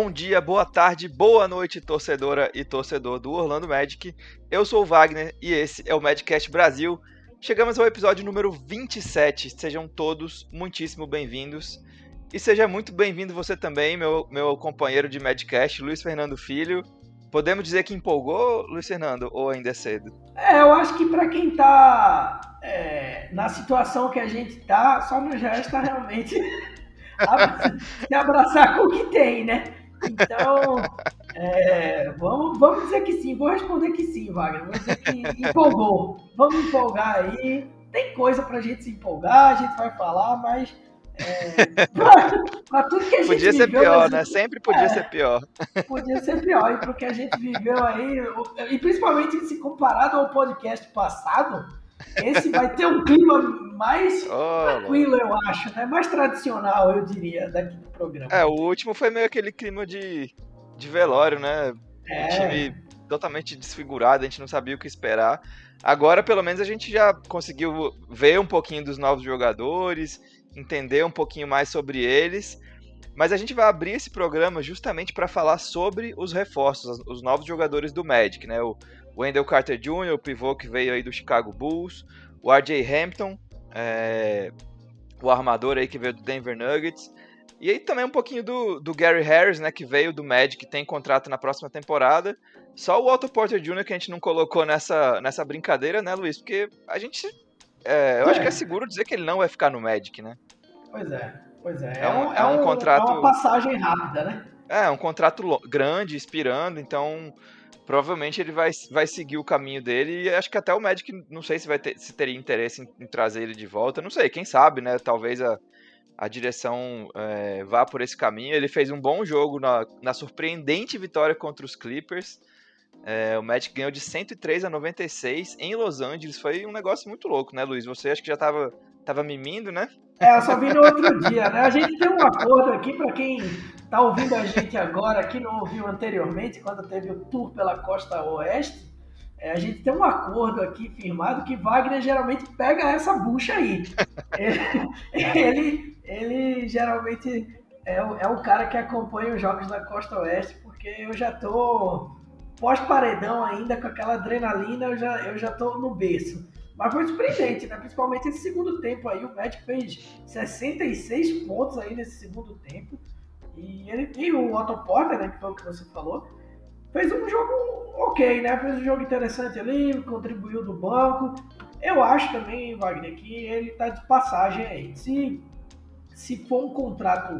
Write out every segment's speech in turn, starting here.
Bom dia, boa tarde, boa noite, torcedora e torcedor do Orlando Magic. Eu sou o Wagner e esse é o Madcast Brasil. Chegamos ao episódio número 27. Sejam todos muitíssimo bem-vindos. E seja muito bem-vindo você também, meu, meu companheiro de Madcast, Luiz Fernando Filho. Podemos dizer que empolgou, Luiz Fernando, ou ainda é cedo? É, eu acho que para quem tá é, na situação que a gente tá, só nos resta realmente se abraçar com o que tem, né? Então, é, vamos, vamos dizer que sim. Vou responder que sim, Wagner. Vou dizer que empolgou. Vamos empolgar aí. Tem coisa pra gente se empolgar, a gente vai falar, mas. É, pra, pra tudo que a gente Podia ser viveu, pior, né? Sempre podia é, ser pior. Podia ser pior. E pro que a gente viveu aí, e principalmente se comparado ao podcast passado, esse vai ter um clima mais oh, tranquilo, eu acho, né? Mais tradicional, eu diria, daqui do programa. É, o último foi meio aquele clima de, de velório, né? É. Um time totalmente desfigurado, a gente não sabia o que esperar. Agora, pelo menos, a gente já conseguiu ver um pouquinho dos novos jogadores, entender um pouquinho mais sobre eles. Mas a gente vai abrir esse programa justamente para falar sobre os reforços, os novos jogadores do Magic, né? O Wendell Carter Jr., o pivô que veio aí do Chicago Bulls, o RJ Hampton, é, o armador aí que veio do Denver Nuggets, e aí também um pouquinho do, do Gary Harris, né, que veio do Magic, que tem contrato na próxima temporada. Só o Otto Porter Jr. que a gente não colocou nessa, nessa brincadeira, né, Luiz? Porque a gente. É, eu é. acho que é seguro dizer que ele não vai ficar no Magic, né? Pois é, pois é. É um, é um, é um contrato. É uma passagem rápida, né? É, um contrato grande, inspirando, então provavelmente ele vai, vai seguir o caminho dele e acho que até o Magic, não sei se vai ter, se teria interesse em, em trazer ele de volta, não sei, quem sabe, né? Talvez a, a direção é, vá por esse caminho. Ele fez um bom jogo na, na surpreendente vitória contra os Clippers. É, o Magic ganhou de 103 a 96 em Los Angeles. Foi um negócio muito louco, né, Luiz? Você acha que já estava tava mimindo, né? É, eu só vi no outro dia, né? A gente tem um acordo aqui para quem tá ouvindo a gente agora, que não ouviu anteriormente, quando teve o tour pela costa oeste. É, a gente tem um acordo aqui firmado que Wagner geralmente pega essa bucha aí. Ele, ele, ele geralmente é o, é o cara que acompanha os jogos da costa oeste, porque eu já tô pós-paredão ainda, com aquela adrenalina, eu já, eu já tô no berço. Mas foi surpreendente, né? Principalmente esse segundo tempo aí. O Magic fez 66 pontos aí nesse segundo tempo. E ele e o Otto Porter, né? Que foi o que você falou. Fez um jogo ok, né? Fez um jogo interessante ali, contribuiu do banco. Eu acho também, Wagner, que ele tá de passagem aí. Se, se for um contrato,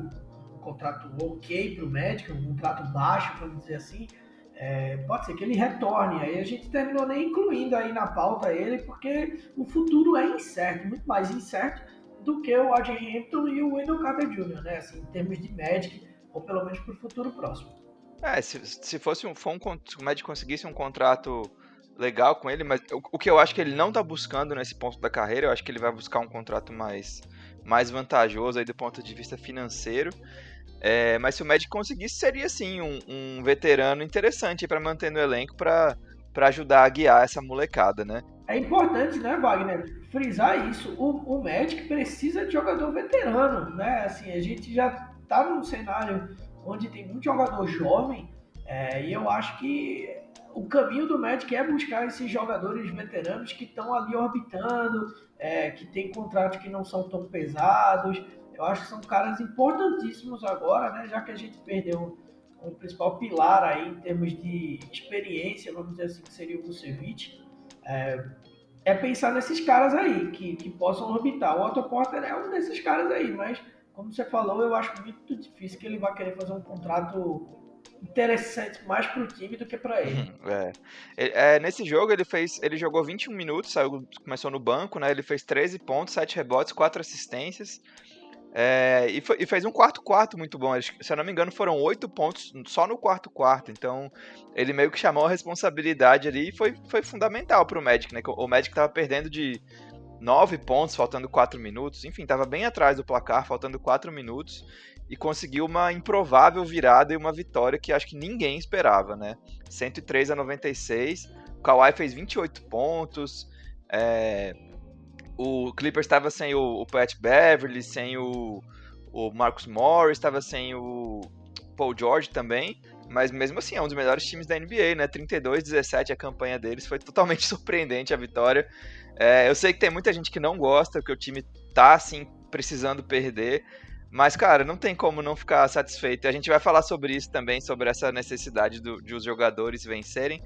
um contrato ok pro Magic, um contrato baixo, vamos dizer assim, é, pode ser que ele retorne. Aí a gente terminou nem incluindo aí na pauta ele, porque o futuro é incerto, muito mais incerto do que o Roger Hampton e o Wendell Carter Jr., né? Assim, em termos de Magic, ou pelo menos para o futuro próximo. É, se, se fosse um, for um, se o Magic conseguisse um contrato legal com ele, mas o, o, que eu acho que ele não está buscando nesse ponto da carreira, eu acho que ele vai buscar um contrato mais, mais vantajoso aí do ponto de vista financeiro. É, mas se o Magic conseguisse, seria sim um, um veterano interessante para manter no elenco para ajudar a guiar essa molecada, né? É importante, né, Wagner, frisar isso. O, o Magic precisa de jogador veterano, né? Assim, a gente já tá num cenário onde tem muito jogador jovem é, e eu acho que o caminho do Magic é buscar esses jogadores veteranos que estão ali orbitando, é, que tem contratos que não são tão pesados, eu acho que são caras importantíssimos agora, né? Já que a gente perdeu o principal pilar aí em termos de experiência, vamos dizer assim, que seria o Vucevic. É, é pensar nesses caras aí, que, que possam orbitar. O Otto Porter é um desses caras aí, mas como você falou, eu acho muito difícil que ele vá querer fazer um contrato interessante mais para o time do que para ele. É. é. nesse jogo ele fez, ele jogou 21 minutos, saiu, começou no banco, né? Ele fez 13 pontos, 7 rebotes, 4 assistências. É, e, foi, e, fez um quarto-quarto muito bom. Se eu não me engano, foram oito pontos só no quarto-quarto. Então, ele meio que chamou a responsabilidade ali e foi, foi fundamental para o Magic, né? O Magic estava perdendo de nove pontos, faltando quatro minutos. Enfim, estava bem atrás do placar, faltando quatro minutos. E conseguiu uma improvável virada e uma vitória que acho que ninguém esperava, né? 103 a 96. O Kawhi fez 28 pontos. É, o Clippers estava sem o, o, Pat Beverly, sem o, o Marcus Morris, estava sem o, Paul George também, mas mesmo assim é um dos melhores times da NBA, né? 32-17 a campanha deles, foi totalmente surpreendente a vitória. É, eu sei que tem muita gente que não gosta, que o time tá assim precisando perder, mas cara, não tem como não ficar satisfeito. A gente vai falar sobre isso também, sobre essa necessidade do, de os jogadores vencerem.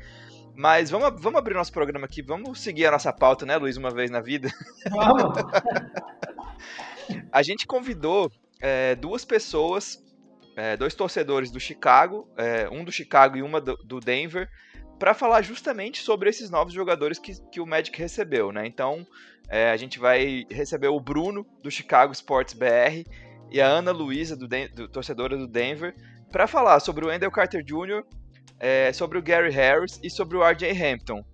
Mas vamos, vamos abrir nosso programa aqui, vamos seguir a nossa pauta, né, Luiz, uma vez na vida? Vamos! a gente convidou é, duas pessoas, é, dois torcedores do Chicago, é, um do Chicago e uma do, do Denver, para falar justamente sobre esses novos jogadores que, que o Magic recebeu, né? Então, é, a gente vai receber o Bruno, do Chicago Sports BR, e a Ana Luísa, do, do, torcedora do Denver, para falar sobre o Wendell Carter Jr., é, sobre o Gary Harris e sobre o RJ Hampton.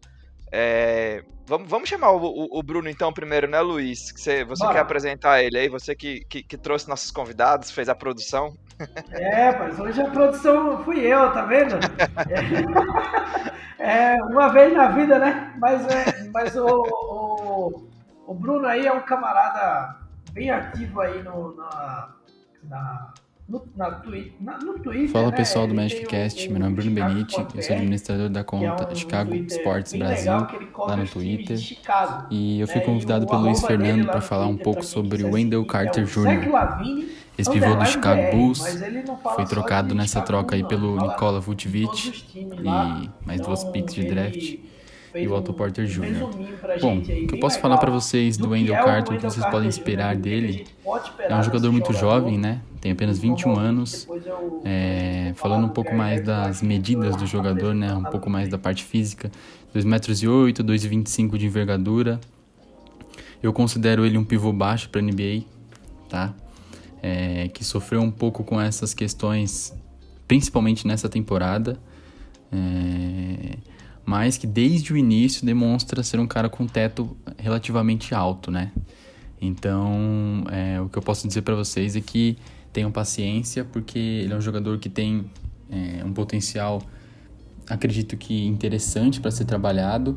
É, vamos, vamos chamar o, o, o, Bruno então primeiro, né, Luiz? Você, você quer apresentar ele aí? Você que, que, que, trouxe nossos convidados, fez a produção. É, mas hoje a produção fui eu, tá vendo? É, é uma vez na vida, né? Mas, é, mas o, o, o Bruno aí é um camarada bem ativo aí no, na, na no, na twi na, no Twitter. Fala né? pessoal do Magicast, meu nome é Bruno Benite, eu sou administrador da conta é um Chicago Sports Brasil, lá no Twitter. Chicago, e eu fui né? convidado pelo Luiz Fernando para falar um pouco sobre o Wendell Carter Jr. Esse pivô do Chicago Bulls foi trocado nessa troca aí pelo Nikola Vucevic e mais duas picks de draft e o Otto Porter Jr. Bom, o que eu posso falar para vocês do Wendell Carter, o que vocês podem esperar dele, é um jogador muito jovem, né? Tem apenas 21 anos. É, falando um pouco mais das medidas do jogador, né? Um pouco mais da parte física. 2 metros e 8, 2,25 de envergadura. Eu considero ele um pivô baixo para NBA, tá? É, que sofreu um pouco com essas questões, principalmente nessa temporada. É, mas que desde o início demonstra ser um cara com teto relativamente alto, né? Então, é, o que eu posso dizer para vocês é que tenham paciência, porque ele é um jogador que tem é, um potencial, acredito que interessante para ser trabalhado.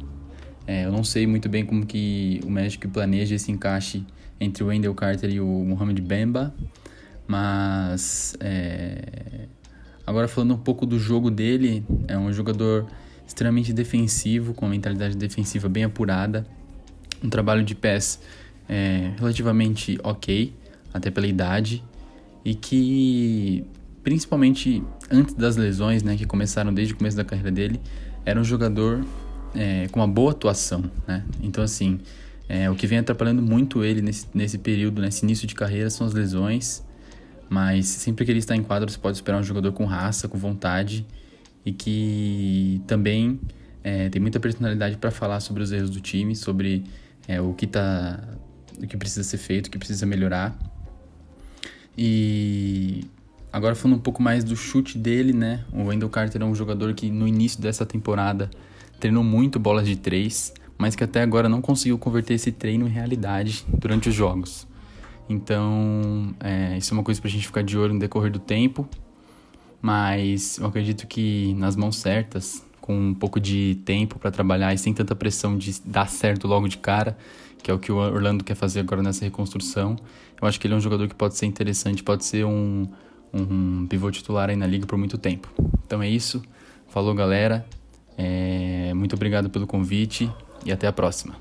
É, eu não sei muito bem como que o Magic planeja esse encaixe entre o Wendell Carter e o Mohamed Bemba, mas é, agora falando um pouco do jogo dele, é um jogador extremamente defensivo, com uma mentalidade defensiva bem apurada, um trabalho de pés é, relativamente ok, até pela idade, e que, principalmente antes das lesões, né, que começaram desde o começo da carreira dele, era um jogador é, com uma boa atuação, né? Então, assim, é, o que vem atrapalhando muito ele nesse, nesse período, nesse início de carreira, são as lesões, mas sempre que ele está em quadro, você pode esperar um jogador com raça, com vontade, e que também é, tem muita personalidade para falar sobre os erros do time, sobre é, o que tá, o que precisa ser feito, o que precisa melhorar. E agora falando um pouco mais do chute dele, né? O Wendell Carter é um jogador que no início dessa temporada treinou muito bolas de três, mas que até agora não conseguiu converter esse treino em realidade durante os jogos. Então, é, isso é uma coisa para a gente ficar de olho no decorrer do tempo mas eu acredito que nas mãos certas, com um pouco de tempo para trabalhar e sem tanta pressão de dar certo logo de cara, que é o que o Orlando quer fazer agora nessa reconstrução, eu acho que ele é um jogador que pode ser interessante, pode ser um, um pivô titular aí na liga por muito tempo. Então é isso. Falou, galera. É, muito obrigado pelo convite e até a próxima.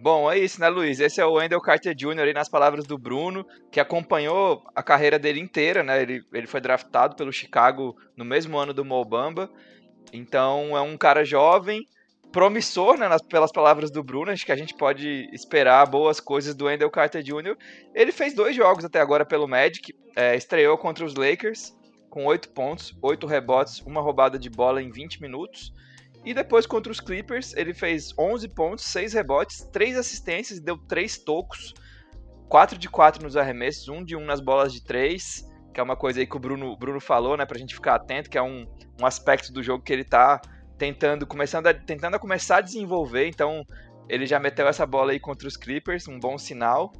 Bom, é isso, né, Luiz? Esse é o Wendell Carter Jr. aí nas palavras do Bruno, que acompanhou a carreira dele inteira, né? Ele, ele foi draftado pelo Chicago no mesmo ano do Mobamba. Então é um cara jovem, promissor, né, nas, pelas palavras do Bruno. Acho que a gente pode esperar boas coisas do Wendell Carter Jr. Ele fez dois jogos até agora pelo Magic. É, estreou contra os Lakers com oito pontos, oito rebotes, uma roubada de bola em 20 minutos. E depois contra os Clippers, ele fez 11 pontos, 6 rebotes, 3 assistências, deu 3 tocos, 4 de 4 nos arremessos, 1 de 1 nas bolas de 3, que é uma coisa aí que o Bruno, Bruno falou, né, pra gente ficar atento, que é um, um aspecto do jogo que ele tá tentando, começando a, tentando a começar a desenvolver, então ele já meteu essa bola aí contra os Clippers, um bom sinal.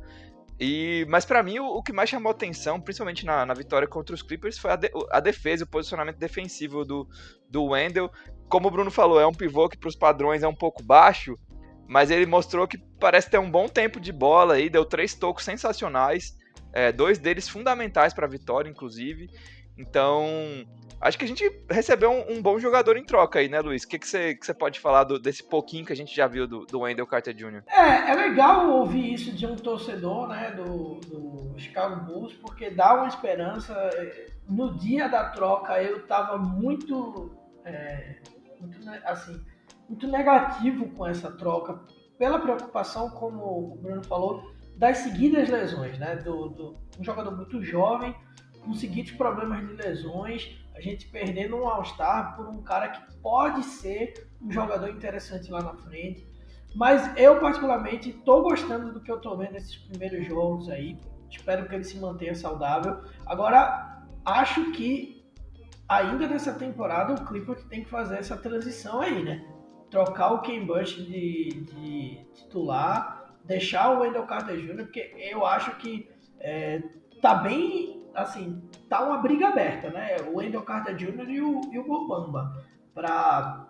E, mas para mim o, o, que mais chamou atenção, principalmente na, na vitória contra os Clippers, foi a, de, a defesa, o posicionamento defensivo do, do Wendell, como o Bruno falou, é um pivô que para os padrões é um pouco baixo, mas ele mostrou que parece ter um bom tempo de bola aí, deu três tocos sensacionais, é, dois deles fundamentais para a vitória, inclusive. Então, acho que a gente recebeu um, um, bom jogador em troca aí, né, Luiz? O que, que, você, que você pode falar do, desse pouquinho que a gente já viu do, do Wendell Carter Jr.? É, é legal ouvir isso de um torcedor, né, do, do Chicago Bulls, porque dá uma esperança. No dia da troca, eu tava muito, é, muito assim, muito negativo com essa troca, pela preocupação, como o Bruno falou, das seguidas lesões, né? Do, do um jogador muito jovem, com seguintes problemas de lesões, a gente perdendo um All-Star por um cara que pode ser um jogador interessante lá na frente. Mas eu, particularmente, estou gostando do que eu estou vendo nesses primeiros jogos aí. Espero que ele se mantenha saudável. Agora, acho que ainda nessa temporada o Clippers tem que fazer essa transição aí, né? Trocar o Ken Bush de, de titular, deixar o Wendell Carter Jr., porque eu acho que é, tá bem, assim, tá uma briga aberta, né? O Wendell Carter Jr. e o, e o Bobamba para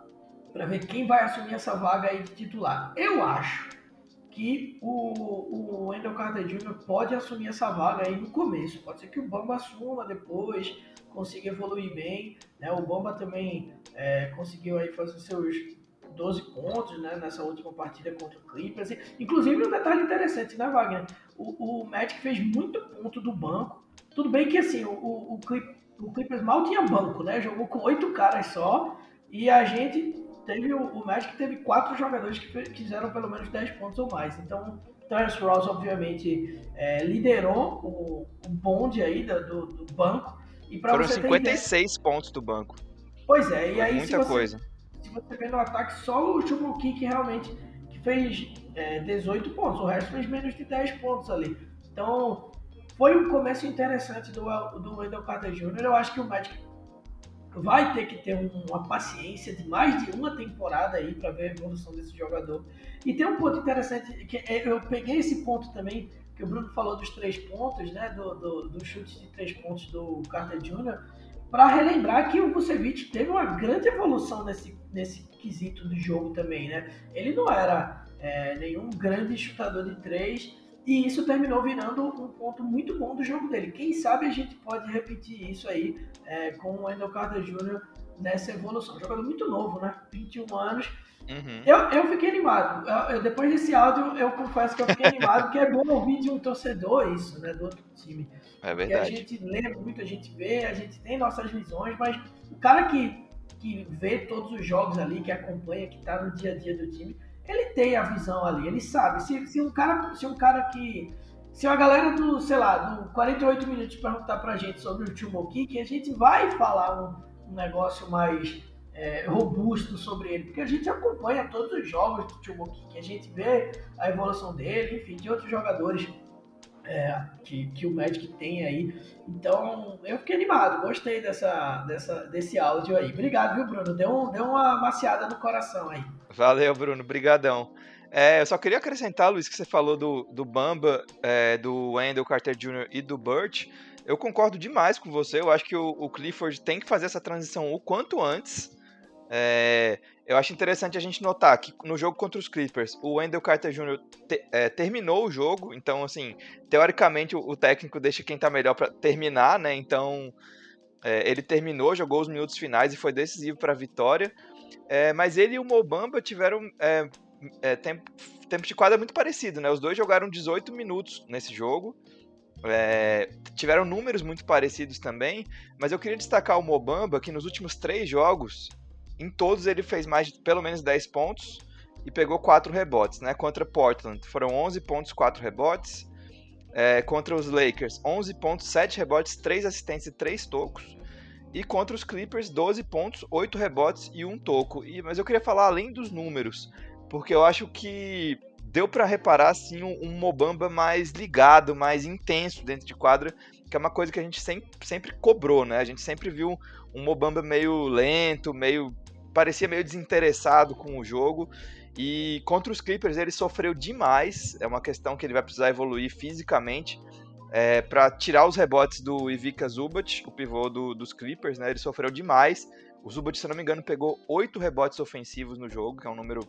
para ver quem vai assumir essa vaga aí de titular. Eu acho que o, o Wendell Carter Jr. pode assumir essa vaga aí no começo. Pode ser que o Bamba assuma depois, consiga evoluir bem. Né? O Bamba também é, conseguiu aí fazer seus 12 pontos né, nessa última partida contra o Clippers. Inclusive, um detalhe interessante, né, Wagner? O, o Magic fez muito ponto do banco. Tudo bem que assim, o, o, o Clippers mal tinha banco, né? Jogou com oito caras só. E a gente teve. O, Magic teve quatro jogadores que fizeram pelo menos 10 pontos ou mais. Então, Terence Ross, obviamente, é, liderou o, o bonde aí do, do banco. E Foram você 56 ter... pontos do banco. Pois é, e aí. Muita você, coisa. Se você vê no ataque, só o Chubuki que realmente que fez é, 18 pontos. O resto fez menos de 10 pontos ali. Então, foi um começo interessante do, do Wendell Carter Jr. Eu acho que o Magic vai ter que ter uma paciência de mais de uma temporada aí para ver a evolução desse jogador. E tem um ponto interessante que é, eu peguei esse ponto também que o Bruno falou dos três pontos, né, do, do, do chute de três pontos do Carter Jr. Para relembrar que o Vucevic teve uma grande evolução nesse, nesse quesito do jogo também, né? Ele não era é, nenhum grande chutador de três e isso terminou virando um ponto muito bom do jogo dele. Quem sabe a gente pode repetir isso aí é, com o Wendell Carter Jr. nessa evolução. Jogador muito novo, né? 21 anos. Uhum. Eu, eu fiquei animado. Eu, eu, depois desse áudio, eu confesso que eu fiquei animado, porque é bom ouvir de um torcedor isso, né? Do outro time. É verdade. Porque a gente lê muito, a gente vê, a gente tem nossas visões, mas o cara que, que vê todos os jogos ali, que acompanha, que tá no dia a dia do time, ele tem a visão ali, ele sabe. Se, se um cara, se um cara que se a galera do, sei lá, do 48 minutos perguntar pra gente sobre o Timo Kick, a gente vai falar um, um negócio mais é, robusto sobre ele, porque a gente acompanha todos os jogos do Timo Kick, a gente vê a evolução dele, enfim, de outros jogadores é, que, que o Magic tem aí. Então, eu fiquei animado, gostei dessa, dessa, desse áudio aí. Obrigado, viu, Bruno? Deu, deu uma maciada no coração aí. Valeu, Bruno, brigadão. É, eu só queria acrescentar, Luiz, que você falou do, do Bamba, é, do Wendell Carter Jr. e do Burt. Eu concordo demais com você. Eu acho que o, o Clifford tem que fazer essa transição o quanto antes. É, eu acho interessante a gente notar que no jogo contra os Clippers, o Wendell Carter Jr. Te, é, terminou o jogo, então, assim, teoricamente o, o técnico deixa quem tá melhor para terminar, né? Então, é, ele terminou, jogou os minutos finais e foi decisivo para a vitória. Mas ele e o Mobamba tiveram tempo, tempo de quadra muito parecido, né? Os dois jogaram 18 minutos nesse jogo. É, tiveram números muito parecidos também, mas eu queria destacar o Mobamba, que nos últimos três jogos em todos ele fez mais de pelo menos 10 pontos e pegou 4 rebotes, né? Contra Portland foram 11 pontos, 4 rebotes. É, contra os Lakers, 11 pontos, 7 rebotes, 3 assistências e 3 tocos. E contra os Clippers, 12 pontos, 8 rebotes e 1 toco. E, mas eu queria falar além dos números, porque eu acho que deu para reparar assim um, um, Mobamba mais ligado, mais intenso dentro de quadra, que é uma coisa que a gente sempre, sempre cobrou, né? A gente sempre viu um Mobamba meio lento, meio parecia meio desinteressado com o jogo. E contra os Clippers ele sofreu demais. É uma questão que ele vai precisar evoluir fisicamente é, para tirar os rebotes do Ivica Zubat, o pivô do, dos Clippers. Né? Ele sofreu demais. O Zubat, se não me engano, pegou oito rebotes ofensivos no jogo, que é um número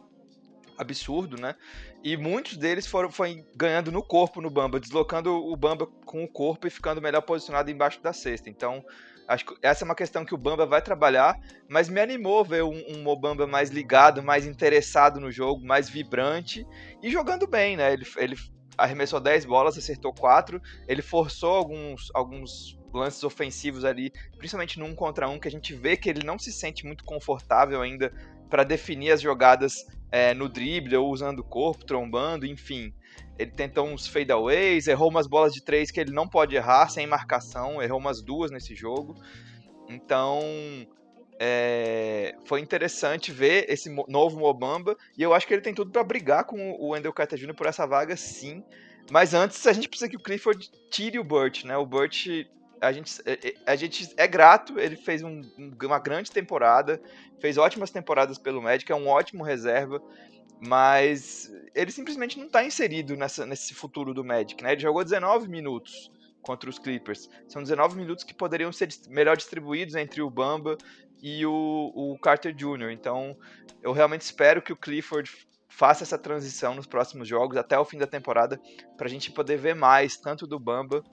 absurdo, né? E muitos deles foram foi ganhando no corpo no Bamba, deslocando o Bamba com o corpo e ficando melhor posicionado embaixo da cesta. Então, acho que essa é uma questão que o Bamba vai trabalhar, mas me animou ver um, um Mobamba mais ligado, mais interessado no jogo, mais vibrante e jogando bem, né? Ele, ele arremessou 10 bolas, acertou 4, ele forçou alguns, alguns lances ofensivos ali, principalmente no contra um, que a gente vê que ele não se sente muito confortável ainda para definir as jogadas é, no drible ou usando o corpo, trombando, enfim. Ele tentou uns fadeaways, errou umas bolas de três que ele não pode errar sem marcação, errou umas duas nesse jogo. Então, é, foi interessante ver esse novo Mobamba e eu acho que ele tem tudo para brigar com o Wendell Carter Jr. por essa vaga, sim. Mas antes a gente precisa que o Clifford tire o Burt, né? O Burt a gente, é, é, a gente é grato, ele fez um, uma grande temporada, fez ótimas temporadas pelo Magic, é um ótimo reserva, mas ele simplesmente não está inserido nessa, nesse futuro do Magic, né? Ele jogou 19 minutos contra os Clippers. São 19 minutos que poderiam ser melhor distribuídos entre o Bamba e o, o Carter Jr. Então, eu realmente espero que o Clifford faça essa transição nos próximos jogos até o fim da temporada para a gente poder ver mais tanto do Bamba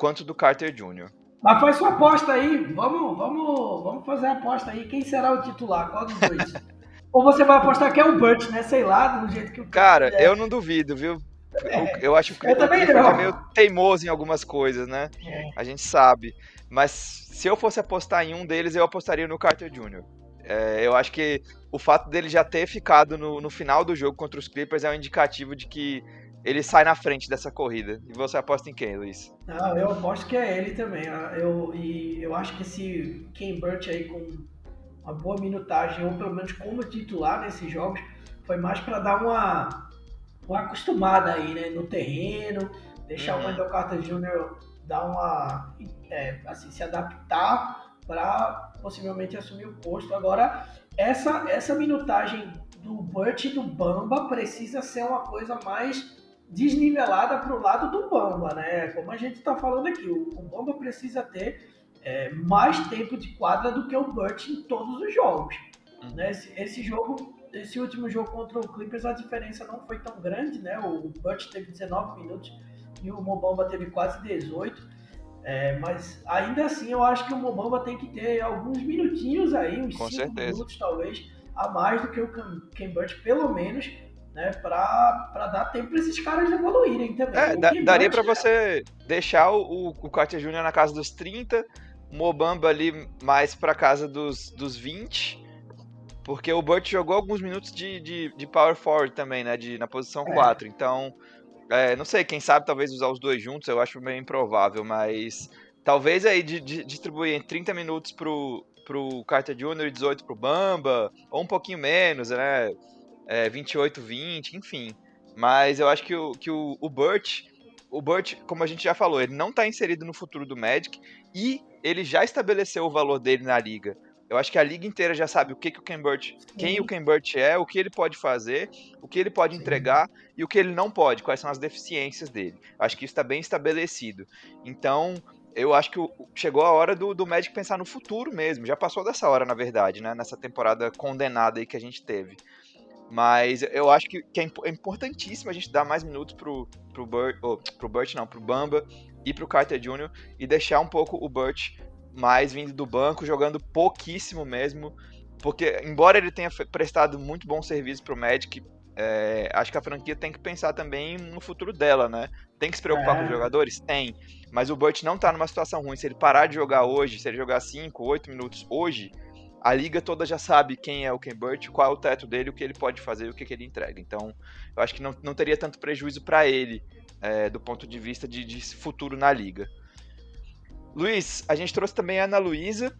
quanto do Carter Jr. Mas faz sua aposta aí. Vamos, vamos, vamos fazer a aposta aí. Quem será o titular? Qual dos dois? Ou você vai apostar que é o Burt, né? Sei lá, do jeito que o cara. É. Eu não duvido, viu? É. Eu, eu acho que o Clifford é meio teimoso em algumas coisas, né? É. A gente sabe. Mas se eu fosse apostar em um deles, eu apostaria no Carter Jr. É, eu acho que o fato dele já ter ficado no, no final do jogo contra os Clippers é um indicativo de que ele sai na frente dessa corrida. E você aposta em quem, Luiz? Não, eu aposto que é ele também. Eu, e eu acho que esse Ken Burt aí com uma boa minutagem, ou pelo menos como titular nesses jogos, foi mais para dar uma, uma acostumada aí, né? No terreno, deixar uhum. o Wendell Carter Jr. dar uma. É, assim, se adaptar para possivelmente assumir o posto. Agora, essa, essa minutagem do Burt e do Bamba precisa ser uma coisa mais desnivelada para o lado do Bamba, né? Como a gente está falando aqui, o, o Bamba precisa ter é, mais tempo de quadra do que o Burt em todos os jogos. Uhum. Né? Esse, esse, jogo, esse último jogo contra o Clippers, a diferença não foi tão grande, né? O Burt teve 19 minutos e o Mobamba teve quase 18. É, mas ainda assim eu acho que o Mobamba tem que ter alguns minutinhos aí, uns 5 minutos talvez, a mais do que o Ken Burt, pelo menos, né, para dar tempo para esses caras evoluírem também. É, da, daria para você deixar o, o Carter Jr. na casa dos 30, o Mobamba ali mais para casa dos, dos 20, porque o Burt jogou alguns minutos de, de, de power forward também, né, de, na posição é. 4, então, é, não sei, quem sabe talvez usar os dois juntos, eu acho meio improvável, mas talvez aí de, de distribuir em 30 minutos pro, pro Carter Jr. e 18 pro Bamba, ou um pouquinho menos, né, é, 28-20, enfim. Mas eu acho que o, que o, o Burt, o Burt, como a gente já falou, ele não está inserido no futuro do Magic e ele já estabeleceu o valor dele na liga. Eu acho que a liga inteira já sabe o que, que o Ken Burt, quem o Ken Burt é, o que ele pode fazer, o que ele pode Sim. entregar e o que ele não pode, quais são as deficiências dele. Acho que isso está bem estabelecido. Então, eu acho que chegou a hora do, do Magic pensar no futuro mesmo. Já passou dessa hora, na verdade, né? Nessa temporada condenada aí que a gente teve. Mas eu acho que, que é, é importantíssimo a gente dar mais minutos pro, pro Burt, oh, pro Burt não, pro Bamba e pro Carter Jr. e deixar um pouco o Burt mais vindo do banco, jogando pouquíssimo mesmo. Porque, embora ele tenha prestado muito bom serviço pro Magic, é, acho que a franquia tem que pensar também no futuro dela, né? Tem que se preocupar é. com os jogadores? Tem. Mas o Burt não tá numa situação ruim. Se ele parar de jogar hoje, se ele jogar 5, 8 minutos hoje, a liga toda já sabe quem é o Ken Burt, qual é o teto dele, o que ele pode fazer e o que, que ele entrega. Então, eu acho que não, não teria tanto prejuízo para ele é, do ponto de vista de, de, futuro na liga. Luiz, a gente trouxe também a Ana Luísa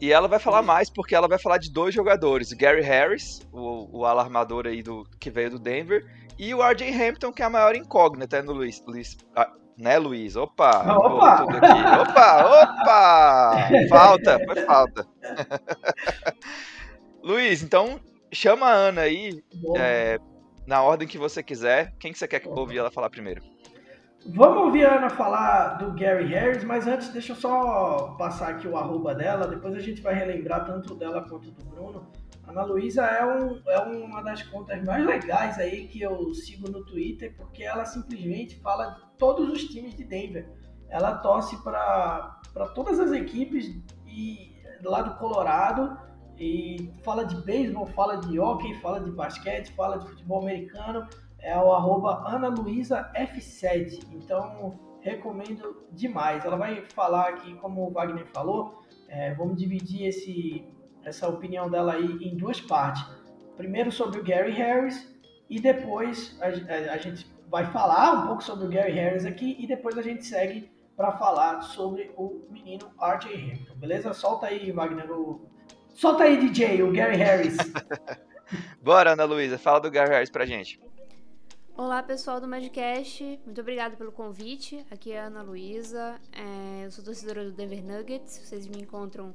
e ela vai falar mais porque ela vai falar de dois jogadores: Gary Harris, o, o alarmador aí do, que veio do Denver, e o RJ Hampton, que é a maior incógnita, no Luiz? Luiz né, Luiz? Opa! Opa! Opa, opa! Falta, foi falta. Luiz, então chama a Ana aí, é, na ordem que você quiser. Quem que você quer que ouvir ela falar primeiro? Vamos ouvir a Ana falar do Gary Harris, mas antes deixa eu só passar aqui o arroba dela, depois a gente vai relembrar tanto dela quanto do Bruno. Ana Luísa é, um, é uma das contas mais legais aí que eu sigo no Twitter, porque ela simplesmente fala de todos os times de Denver. Ela torce para todas as equipes e lá do Colorado e fala de beisebol, fala de hockey, fala de basquete, fala de futebol americano é o arroba analuisaf7. Então, recomendo demais. Ela vai falar aqui, como o Wagner falou, é, vamos dividir esse, essa opinião dela aí em duas partes. Primeiro sobre o Gary Harris e depois a, a, a gente vai falar um pouco sobre o Gary Harris aqui e depois a gente segue para falar sobre o menino RJ Hamilton, beleza? Solta aí, Wagner, o... solta aí, DJ, o Gary Harris. Bora, Ana Luísa, fala do Gary Harris pra gente. Olá pessoal do Magicast, muito obrigado pelo convite. Aqui é a Ana Luísa, é, eu sou torcedora do Denver Nuggets. Vocês me encontram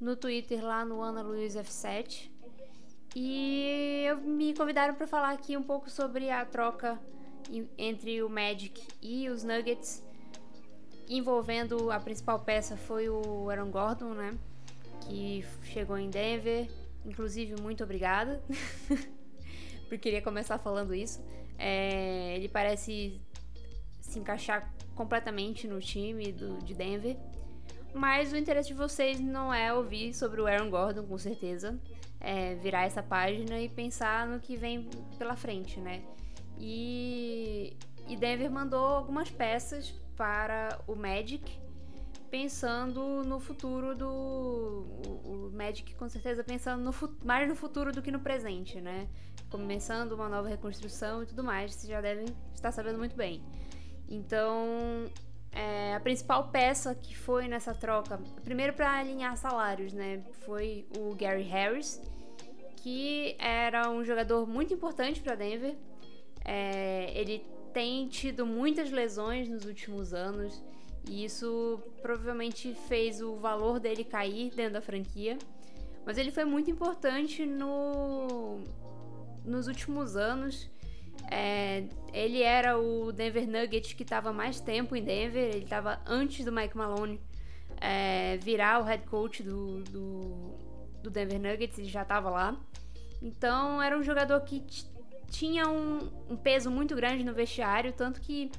no Twitter lá no Ana Luísa F7. E eu me convidaram para falar aqui um pouco sobre a troca entre o Magic e os Nuggets, envolvendo a principal peça foi o Aaron Gordon, né? Que chegou em Denver. Inclusive, muito obrigada. porque queria começar falando isso. É, ele parece se encaixar completamente no time do, de Denver. Mas o interesse de vocês não é ouvir sobre o Aaron Gordon, com certeza. É virar essa página e pensar no que vem pela frente, né? E, e Denver mandou algumas peças para o Magic, pensando no futuro do. O, o Magic, com certeza, pensando no, mais no futuro do que no presente, né? começando uma nova reconstrução e tudo mais, vocês já devem estar sabendo muito bem. Então, é, a principal peça que foi nessa troca, primeiro para alinhar salários, né, foi o Gary Harris, que era um jogador muito importante para Denver. É, ele tem tido muitas lesões nos últimos anos e isso provavelmente fez o valor dele cair dentro da franquia. Mas ele foi muito importante no nos últimos anos. É, ele era o Denver Nuggets que estava mais tempo em Denver, ele estava antes do Mike Malone é, virar o head coach do, do, do Denver Nuggets, ele já estava lá. Então era um jogador que tinha um, um, peso muito grande no vestiário, tanto que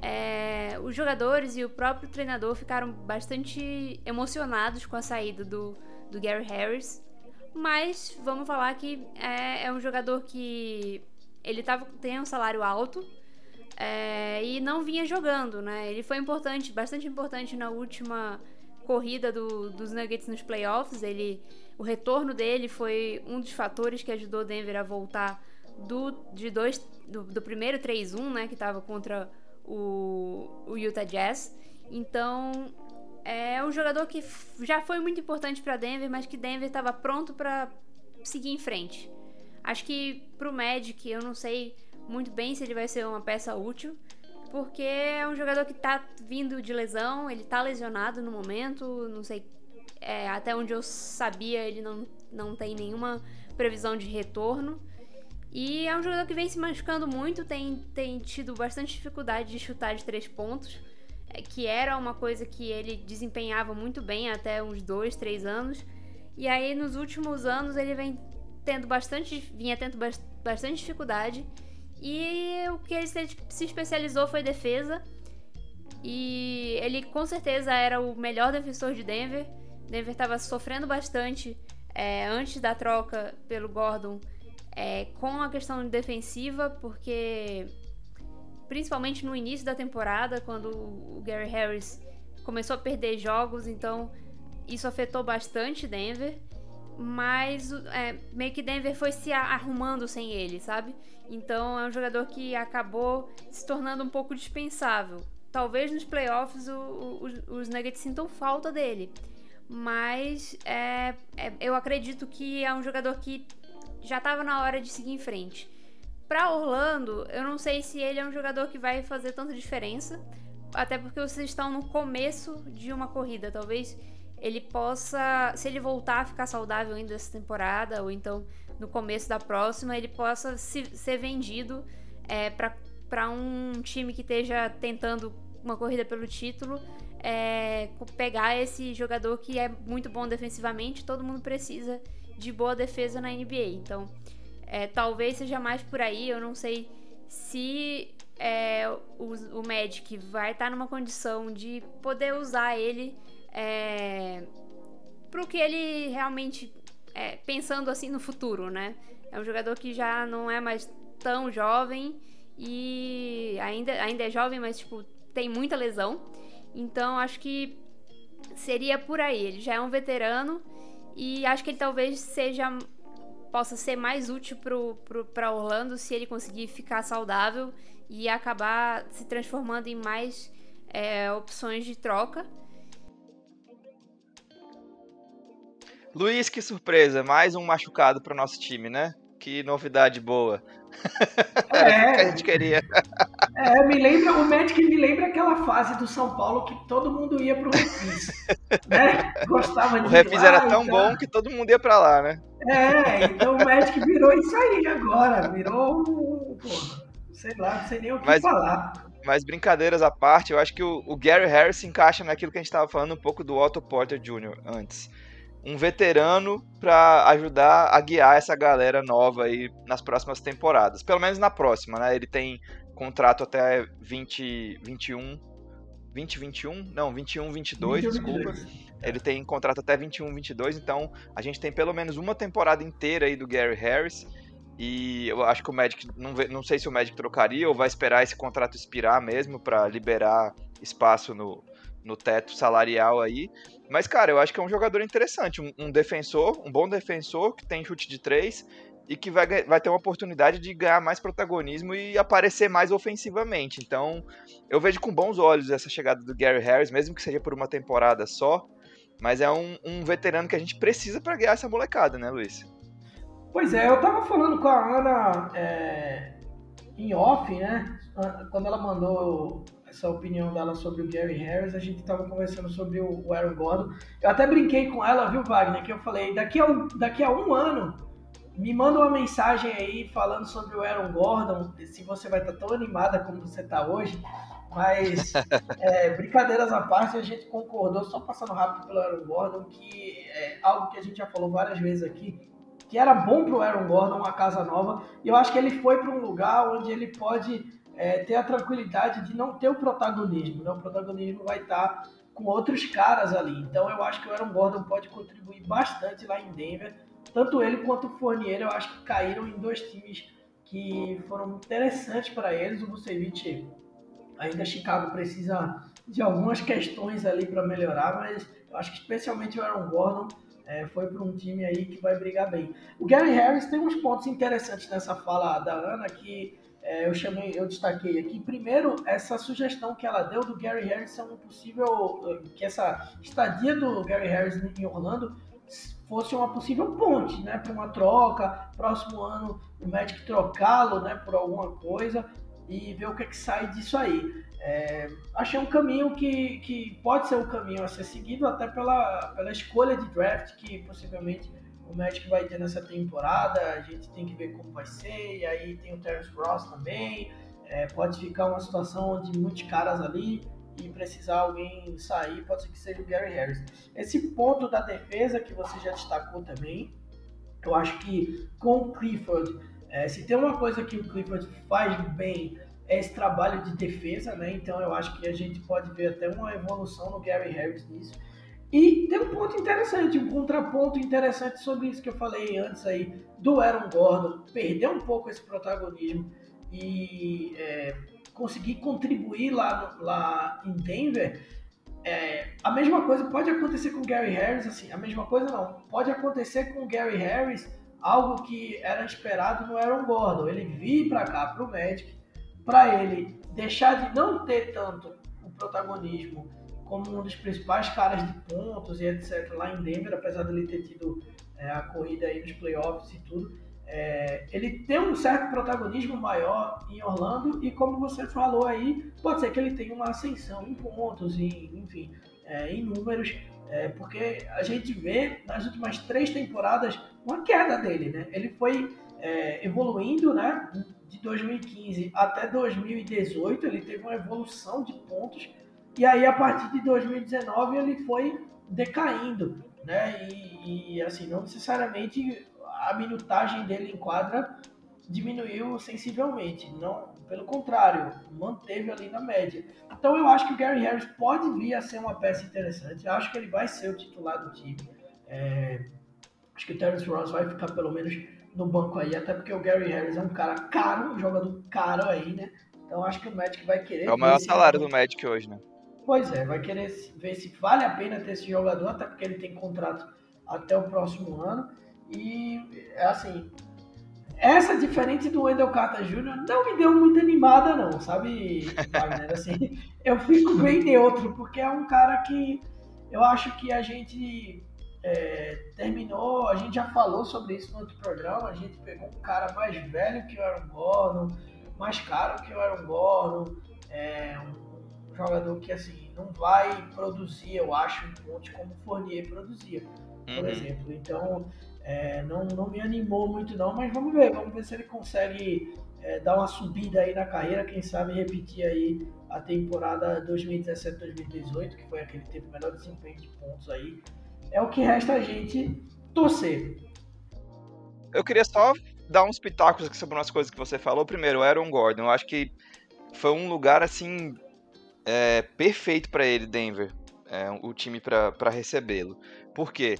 é, os jogadores e o próprio treinador ficaram bastante emocionados com a saída do, do Gary Harris. Mas vamos falar que é, é um jogador que ele tava, tem um salário alto é, e não vinha jogando, né? Ele foi importante, bastante importante na última corrida do, dos Nuggets nos playoffs. Ele, o retorno dele foi um dos fatores que ajudou Denver a voltar do, de dois, do, do primeiro 3-1, né? Que estava contra o, o Utah Jazz. Então, é um jogador que já foi muito importante para Denver, mas que Denver estava pronto para seguir em frente. Acho que pro Magic eu não sei muito bem se ele vai ser uma peça útil, porque é um jogador que tá vindo de lesão, ele tá lesionado no momento, não sei é, até onde eu sabia ele não, não tem nenhuma previsão de retorno. E é um jogador que vem se machucando muito, tem, tem tido bastante dificuldade de chutar de três pontos que era uma coisa que ele desempenhava muito bem até uns dois, três anos. E aí nos últimos anos ele vem tendo bastante, vinha tendo bastante dificuldade. E o que ele se especializou foi defesa. E ele com certeza era o melhor defensor de Denver. Denver estava sofrendo bastante é, antes da troca pelo Gordon é, com a questão defensiva, porque principalmente no início da temporada, quando o Gary Harris começou a perder jogos, então isso afetou bastante Denver. Mas é, meio que Denver foi se arrumando sem ele, sabe? Então é um jogador que acabou se tornando um pouco dispensável. Talvez nos playoffs o, o, os Nuggets sintam falta dele. Mas é, é, eu acredito que é um jogador que já estava na hora de seguir em frente. Para Orlando, eu não sei se ele é um jogador que vai fazer tanta diferença, até porque vocês estão no começo de uma corrida. Talvez ele possa, se ele voltar a ficar saudável ainda essa temporada, ou então no começo da próxima, ele possa se, ser vendido é, para um time que esteja tentando uma corrida pelo título é, pegar esse jogador que é muito bom defensivamente. Todo mundo precisa de boa defesa na NBA. Então, é, talvez seja mais por aí. Eu não sei se é, o, o Magic vai estar numa condição de poder usar ele é, para o que ele realmente é, pensando assim no futuro, né? É um jogador que já não é mais tão jovem e ainda, ainda é jovem, mas tipo tem muita lesão. Então acho que seria por aí. Ele já é um veterano e acho que ele talvez seja possa ser mais útil para Orlando se ele conseguir ficar saudável e acabar se transformando em mais é, opções de troca. Luiz, que surpresa! Mais um machucado para o nosso time, né? Que novidade boa. É, Era que a gente queria. É, me lembra, o Magic me lembra aquela fase do São Paulo que todo mundo ia pro Refis. né? Gostava de O Refis era tão então... bom que todo mundo ia para lá, né? É, então o Magic virou isso aí agora. Virou. Porra, sei lá, não sei nem o que Mas... falar. Mas brincadeiras à parte, eu acho que o, o Gary Harris se encaixa naquilo que a gente estava falando um pouco do Otto Porter Jr. antes um veterano para ajudar a guiar essa galera nova aí nas próximas temporadas. Pelo menos na próxima, né? Ele tem contrato até 20, 21, 20, 21? Não, 21, 22, 21, desculpa. 22. Ele tem contrato até 21, 22, então a gente tem pelo menos uma temporada inteira aí do Gary Harris. E eu acho que o Magic, não, não sei se o Magic trocaria ou vai esperar esse contrato expirar mesmo para liberar espaço no, no teto salarial aí. Mas, cara, eu acho que é um jogador interessante. Um, um defensor, um bom defensor, que tem chute de três e que vai, vai ter uma oportunidade de ganhar mais protagonismo e aparecer mais ofensivamente. Então, eu vejo com bons olhos essa chegada do Gary Harris, mesmo que seja por uma temporada só. Mas é um, um veterano que a gente precisa para ganhar essa molecada, né, Luiz? Pois é, eu tava falando com a Ana é, em off, né? Quando ela mandou essa opinião dela sobre o Gary Harris, a gente estava conversando sobre o Aaron Gordon. Eu até brinquei com ela, viu, Wagner, que eu falei, daqui a um, daqui a um ano, me manda uma mensagem aí falando sobre o Aaron Gordon, se você vai estar tão animada como você está hoje. Mas, é, brincadeiras à parte, a gente concordou, só passando rápido pelo Aaron Gordon, que é algo que a gente já falou várias vezes aqui, que era bom para o Aaron Gordon, uma casa nova, e eu acho que ele foi para um lugar onde ele pode é, ter a tranquilidade de não ter o protagonismo. Né? O protagonismo vai estar com outros caras ali. Então eu acho que o Aaron Gordon pode contribuir bastante lá em Denver. Tanto ele quanto o Fournier, eu acho que caíram em dois times que foram interessantes para eles. O Vucevic, ainda Chicago precisa de algumas questões ali para melhorar, mas eu acho que especialmente o Aaron Gordon é, foi para um time aí que vai brigar bem. O Gary Harris tem uns pontos interessantes nessa fala da Ana que eu chamei, eu destaquei aqui. Primeiro, essa sugestão que ela deu do Gary Harris um possível, que essa estadia do Gary Harris em Orlando fosse uma possível ponte, né, para uma troca. Próximo ano o Magic trocá-lo, né, por alguma coisa e ver o que, é que sai disso aí. É, achei um caminho que, que pode ser um caminho a ser seguido até pela, pela escolha de draft que possivelmente o Magic vai ter nessa temporada, a gente tem que ver como vai ser, e aí tem o Terence Ross também, é, pode ficar uma situação onde muitos caras ali e precisar alguém sair, pode ser que seja o Gary Harris. Esse ponto da defesa que você já destacou também, eu acho que com o Clifford, é, se tem uma coisa que o Clifford faz bem é esse trabalho de defesa, né? Então eu acho que a gente pode ver até uma evolução no Gary Harris nisso. E tem um ponto interessante, um contraponto interessante sobre isso que eu falei antes aí, do Aaron Gordon, perder um pouco esse protagonismo e é, conseguir contribuir lá, lá em Denver. É, a mesma coisa pode acontecer com o Gary Harris, assim, a mesma coisa não, pode acontecer com o Gary Harris algo que era esperado no Aaron Gordon, ele vir para cá, para o Magic, para ele deixar de não ter tanto o protagonismo como um dos principais caras de pontos e etc. lá em Denver, apesar de ele ter tido é, a corrida aí nos playoffs e tudo. É, ele tem um certo protagonismo maior em Orlando e como você falou aí, pode ser que ele tenha uma ascensão em pontos, e, enfim, é, em números, é, porque a gente vê nas últimas três temporadas uma queda dele, né? Ele foi é, evoluindo, né? de 2015 até 2018, ele teve uma evolução de pontos, e aí a partir de 2019 ele foi decaindo, né? E, e assim, não necessariamente a minutagem dele em quadra diminuiu sensivelmente, não, pelo contrário, manteve ali na média. Então eu acho que o Gary Harris pode vir a ser uma peça interessante, eu acho que ele vai ser o titular do time. É, acho que o Terence Ross vai ficar pelo menos no banco aí, até porque o Gary Harris é um cara caro, um jogador caro aí, né? Então acho que o Magic vai querer. É o maior salário do Magic hoje, né? Pois é, vai querer ver se vale a pena ter esse jogador, até porque ele tem contrato até o próximo ano. E é assim, essa diferente do Wendell Carter Jr. não me deu muito animada não, sabe, Wagner? Assim, eu fico bem neutro, porque é um cara que eu acho que a gente é, terminou, a gente já falou sobre isso no outro programa, a gente pegou um cara mais velho que o Aaron Gordon, mais caro que o Aaron Gordon, é, um jogador que assim não vai produzir, eu acho, um ponte como o Fournier produzia, por uhum. exemplo. Então, é, não, não me animou muito não, mas vamos ver, vamos ver se ele consegue é, dar uma subida aí na carreira, quem sabe repetir aí a temporada 2017-2018, que foi aquele que teve o melhor desempenho de pontos aí. É o que resta a gente torcer. Eu queria só dar uns pitacos aqui sobre umas coisas que você falou. Primeiro, o Aaron Gordon, eu acho que foi um lugar assim é, perfeito para ele, Denver, é, o time para recebê-lo. Por quê?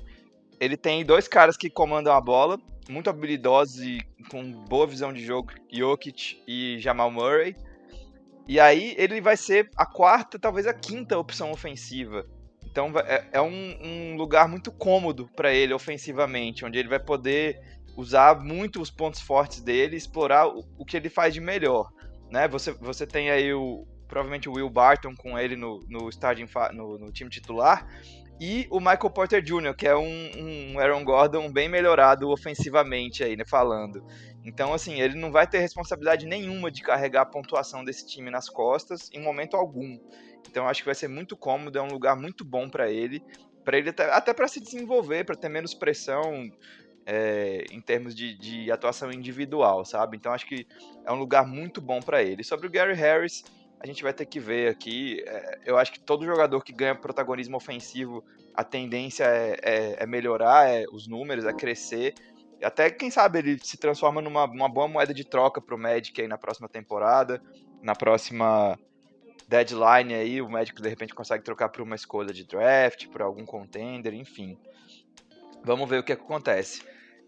Ele tem dois caras que comandam a bola, muito habilidosos e com boa visão de jogo, Jokic e Jamal Murray. E aí ele vai ser a quarta, talvez a quinta opção ofensiva. Então é, é um, um lugar muito cômodo para ele ofensivamente, onde ele vai poder usar muito os pontos fortes dele, explorar o, o que ele faz de melhor. Né? Você, você tem aí o, provavelmente o Will Barton com ele no, no, starting, no, no time titular, e o Michael Porter Jr., que é um, um, Aaron Gordon bem melhorado ofensivamente aí, né, falando. Então, assim, ele não vai ter responsabilidade nenhuma de carregar a pontuação desse time nas costas em momento algum. Então, acho que vai ser muito cômodo, é um lugar muito bom para ele, para ele até, até para se desenvolver, para ter menos pressão é, em termos de, de atuação individual, sabe? Então, acho que é um lugar muito bom para ele. Sobre o Gary Harris, a gente vai ter que ver aqui. É, eu acho que todo jogador que ganha protagonismo ofensivo, a tendência é, é, é melhorar é, os números, é crescer. Até, quem sabe, ele se transforma numa uma boa moeda de troca pro Magic aí na próxima temporada, na próxima deadline aí, o Magic de repente consegue trocar por uma escolha de draft, por algum contender, enfim. Vamos ver o que acontece.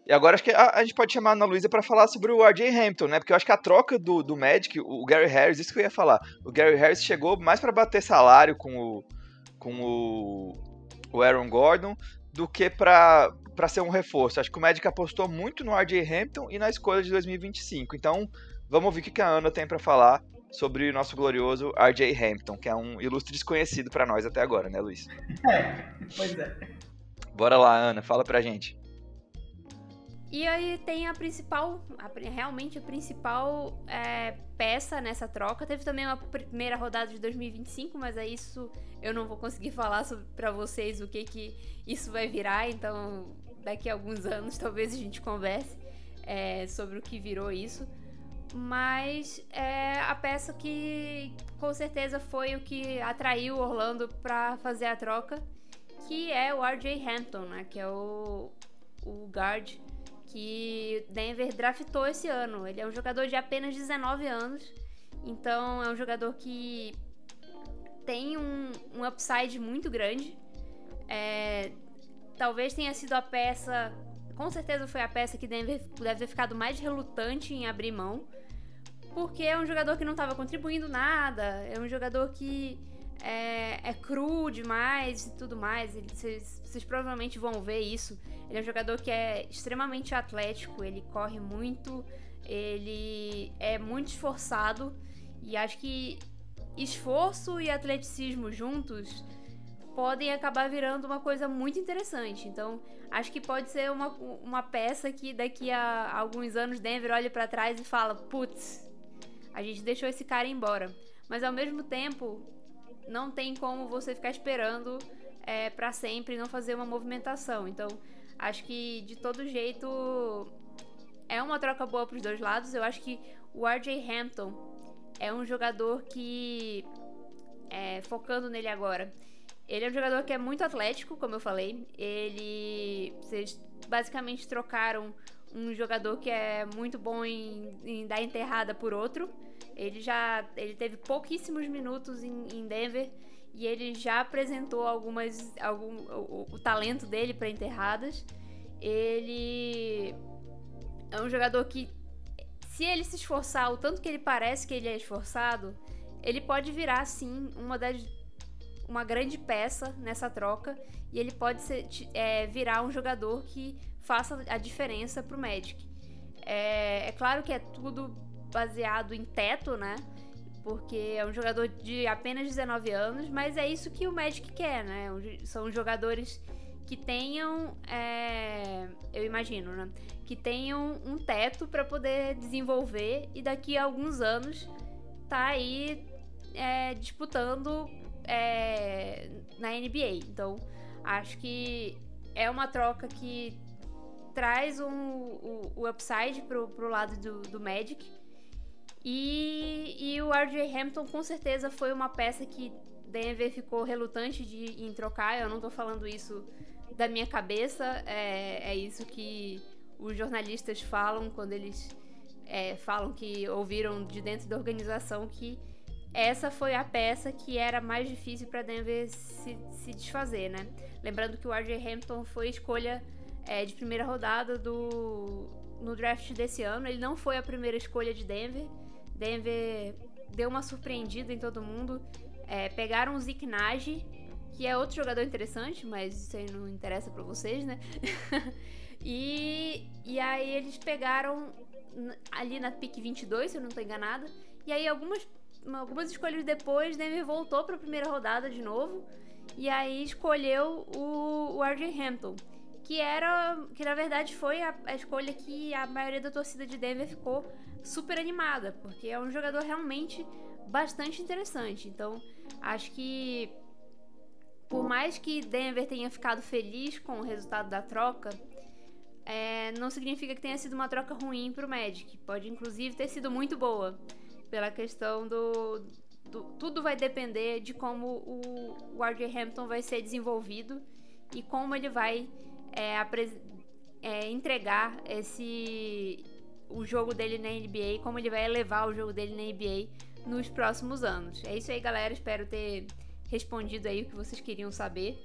E agora acho que a, a gente pode chamar a Ana Luísa para falar sobre o RJ Hampton, né? Porque eu acho que a troca do, do Magic, o Gary Harris, isso que eu ia falar. O Gary Harris chegou mais para bater salário com o, com o, o Aaron Gordon do que para ser um reforço. Acho que o Magic apostou muito no RJ Hampton e na escolha de 2025. Então, vamos ouvir o que a Ana tem para falar sobre o nosso glorioso RJ Hampton, que é um ilustre desconhecido para nós até agora, né, Luiz? É, pois é. Bora lá, Ana, fala pra gente. E aí tem a principal, a, realmente a principal é, peça nessa troca. Teve também uma primeira rodada de 2025, mas é isso eu não vou conseguir falar para vocês o que que isso vai virar. Então daqui a alguns anos talvez a gente converse é, sobre o que virou isso. Mas é a peça que com certeza foi o que atraiu Orlando para fazer a troca, que é o RJ Hampton, né? Que é o, o guard que Denver draftou esse ano. Ele é um jogador de apenas 19 anos, então é um jogador que tem um, um upside muito grande. É, talvez tenha sido a peça, com certeza foi a peça que Denver deve ter ficado mais relutante em abrir mão, porque é um jogador que não estava contribuindo nada, é um jogador que é, é cru demais e tudo mais. vocês, vocês provavelmente vão ver isso. Ele é um jogador que é extremamente atlético, ele corre muito, ele é muito esforçado e acho que esforço e atleticismo juntos podem acabar virando uma coisa muito interessante. Então, acho que pode ser uma, uma peça que daqui a alguns anos Denver olha para trás e fala: putz, a gente deixou esse cara embora. Mas ao mesmo tempo, não tem como você ficar esperando é, para sempre e não fazer uma movimentação. Então, acho que de todo jeito é uma troca boa para os dois lados. Eu acho que O RJ Hampton é um jogador que, é, focando nele agora, ele é um jogador que é muito atlético, como eu falei. Ele. Vocês basicamente trocaram um jogador que é muito bom em, em dar enterrada por outro. Ele já. Ele teve pouquíssimos minutos em, em Denver e ele já apresentou algumas. Algum, o, o talento dele para enterradas. Ele é um jogador que, se ele se esforçar o tanto que ele parece que ele é esforçado, ele pode virar sim uma das uma grande peça nessa troca e ele pode ser, é, virar um jogador que faça a diferença pro Magic. É, é claro que é tudo baseado em teto, né? Porque é um jogador de apenas 19 anos, mas é isso que o Magic quer, né? São jogadores que tenham, é, eu imagino, né? Que tenham um teto para poder desenvolver e daqui a alguns anos tá aí é, disputando é, na NBA. Então, acho que é uma troca que traz um, o, o upside pro, pro lado do, do Magic. E, e o RJ Hampton com certeza foi uma peça que Denver ficou relutante de, em trocar. Eu não tô falando isso da minha cabeça, é, é isso que os jornalistas falam quando eles é, falam que ouviram de dentro da organização que essa foi a peça que era mais difícil para Denver se, se, desfazer, né? Lembrando que o RJ Hampton foi escolha é, de primeira rodada do no draft desse ano. Ele não foi a primeira escolha de Denver. Denver deu uma surpreendida em todo mundo. É, pegaram o Zeke Nagy, que é outro jogador interessante, mas isso aí não interessa para vocês, né? e, e aí eles pegaram ali na pick 22, se eu não estou enganada. E aí algumas algumas escolhas depois, Denver voltou para a primeira rodada de novo e aí escolheu o, o RJ Hampton, que era que na verdade foi a, a, escolha que a maioria da torcida de Denver ficou super animada, porque é um jogador realmente bastante interessante. Então, acho que por mais que Denver tenha ficado feliz com o resultado da troca, é, não significa que tenha sido uma troca ruim para o Magic. Pode inclusive ter sido muito boa pela questão do, do, tudo vai depender de como o, o RJ Hampton vai ser desenvolvido e como ele vai é, é, entregar esse o jogo dele na NBA, como ele vai elevar o jogo dele na NBA nos próximos anos. É isso aí, galera. Espero ter respondido aí o que vocês queriam saber.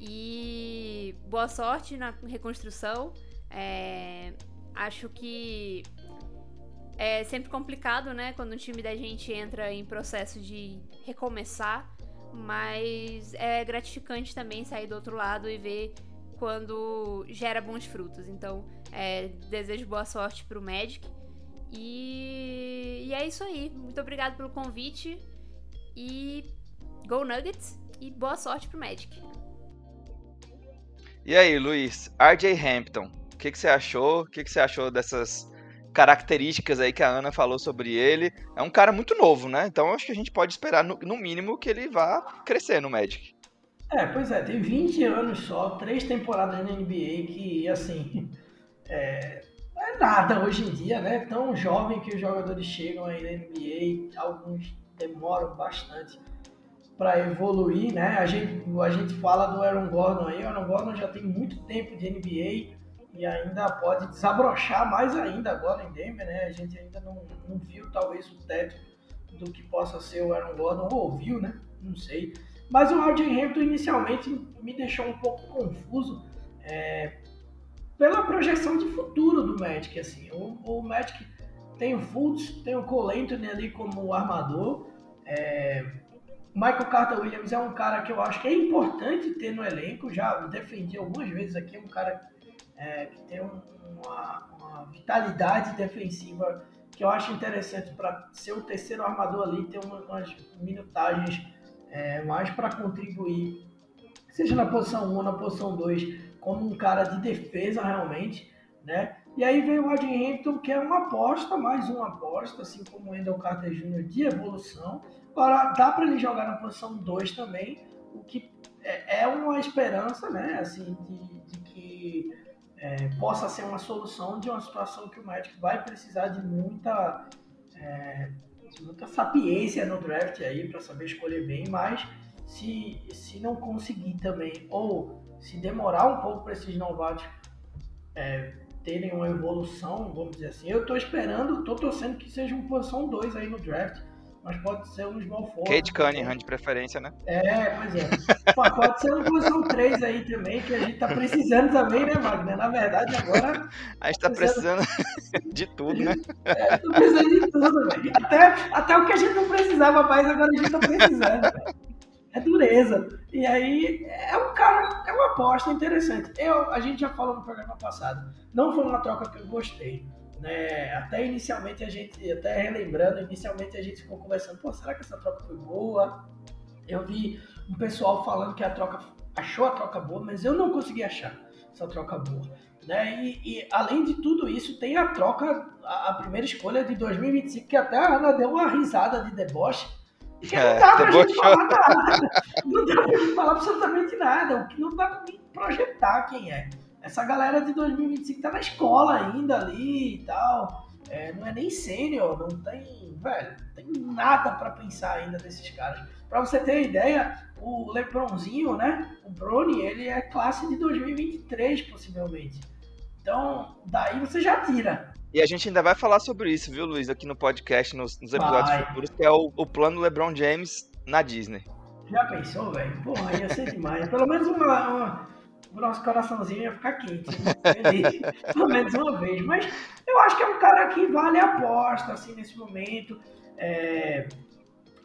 E boa sorte na reconstrução. É, acho que é sempre complicado, né? Quando o time da gente entra em processo de recomeçar. Mas é gratificante também sair do outro lado e ver quando gera bons frutos. Então, é, desejo boa sorte pro Magic. E, e é isso aí. Muito obrigado pelo convite. E Go Nuggets. E boa sorte pro Magic. E aí, Luiz? RJ Hampton. O que, que você achou? O que, que você achou dessas características aí que a Ana falou sobre ele. É um cara muito novo, né? Então acho que a gente pode esperar, no, no mínimo, que ele vá crescer no Magic. É, pois é, tem 20 anos só, três temporadas na NBA que, assim, é, é nada hoje em dia, né? Tão jovem que os jogadores chegam aí na NBA, alguns demoram bastante para evoluir, né? A gente, a gente fala do Aaron Gordon aí, o Aaron Gordon já tem muito tempo de NBA, e ainda pode desabrochar mais ainda agora em Denver, né? A gente ainda não, não viu talvez o teto do que possa ser o Aaron Gordon, ou ouviu, né? Não sei. Mas o RJ Hampton inicialmente me deixou um pouco confuso é, pela projeção de futuro do Magic, assim. O, o Magic tem o Fultz, tem o Cole Anthony ali como armador, é, Michael Carter Williams é um cara que eu acho que é importante ter no elenco, já defendi algumas vezes aqui, é um cara é, que tem um, uma, uma, vitalidade defensiva que eu acho interessante para ser o terceiro armador ali, ter uma, umas minutagens é, mais para contribuir, seja na posição 1 ou na posição 2, como um cara de defesa realmente, né? E aí vem o Adrian Hampton, que é uma aposta, mais uma aposta, assim como o Endel Carter Jr. de evolução. Agora, dá para ele jogar na posição 2 também, o que é, é uma esperança, né? Assim, de, de que é, possa ser uma solução de uma situação que o Magic vai precisar de muita é, muita sapiência no draft aí para saber escolher bem, mas se, se não conseguir também, ou se demorar um pouco para esses novatos é, terem uma evolução, vamos dizer assim, eu estou esperando, estou torcendo que seja uma posição 2 aí no draft, mas pode ser um small forward. Kate Cunningham de preferência, né? É, pois é. Pô, pode ser uma posição 3 aí também, que a gente tá precisando também, né, Wagner? Na verdade, agora. A gente tá precisando, de tudo, né? É, tô precisando de tudo, velho. Até, até o que a gente não precisava mais, agora a gente tá precisando. É dureza. E aí, é um cara, é uma aposta interessante. Eu, a gente já falou no programa passado, não foi uma troca que eu gostei. Né? Até inicialmente a gente, até relembrando, inicialmente a gente ficou conversando, pô, será que essa troca foi boa? Eu vi um pessoal falando que a troca achou a troca boa, mas eu não consegui achar essa troca boa. Né? E, e além de tudo isso, tem a troca, a, a, primeira escolha de 2025, que até a Ana deu uma risada de deboche. Que não é, dá pra gente falar nada. Não dá pra gente falar absolutamente nada. O que não dá pra projetar quem é. Essa galera de 2025 tá na escola ainda ali e tal. É, não é nem sênior, não tem, velho, não tem nada para pensar ainda desses caras. Para você ter ideia, o Lebronzinho, né? O Brony, ele é classe de 2023, possivelmente. Então, daí você já tira. E a gente ainda vai falar sobre isso, viu, Luiz, aqui no podcast, nos, nos episódios vai. futuros, que é o, o plano LeBron James na Disney. Já pensou, velho? Porra, ia ser demais. Pelo menos uma, uma o nosso coraçãozinho ia ficar quente, né? pelo menos uma vez. Mas eu acho que é um cara que vale a aposta, assim, nesse momento. É,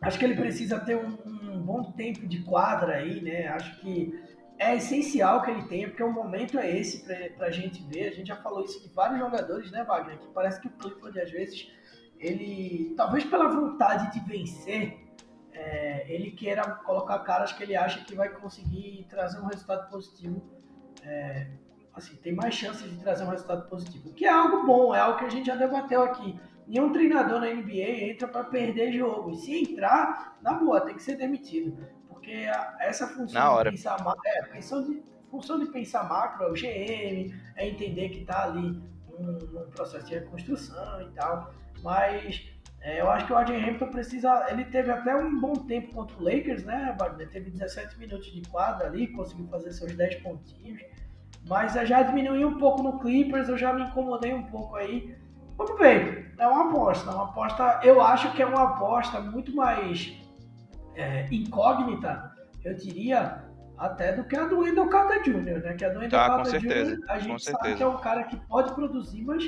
acho que ele precisa ter um, um, bom tempo de quadra aí, né? Acho que é essencial que ele tenha, porque o momento é esse para a gente ver. A gente já falou isso de vários jogadores, né, Wagner? Que parece que o Clifford, às vezes, ele, talvez pela vontade de vencer, é, ele queira colocar caras que ele acha que vai conseguir trazer um resultado positivo é, assim, tem mais chances de trazer um resultado positivo. O que é algo bom, é algo que a gente já debateu aqui. Nenhum treinador na NBA entra para perder jogo. E se entrar, na boa, tem que ser demitido. Porque a, essa função de pensar é, função de, função de pensar macro é o GM, é entender que está ali num, num, processo de reconstrução e tal. Mas é, eu acho que o Adrian Hamilton precisa. Ele teve até um bom tempo contra o Lakers, né, Wagner? Teve 17 minutos de quadra ali, conseguiu fazer seus 10 pontinhos. Mas eu já diminuí um pouco no Clippers, eu já me incomodei um pouco aí. Vamos ver, é uma aposta. Uma aposta, eu acho que é uma aposta muito mais é, incógnita, eu diria, até do que a do Wendell Carter Jr., né? Que a do Wendell tá, Carter Jr., a gente sabe que é um cara que pode produzir, mas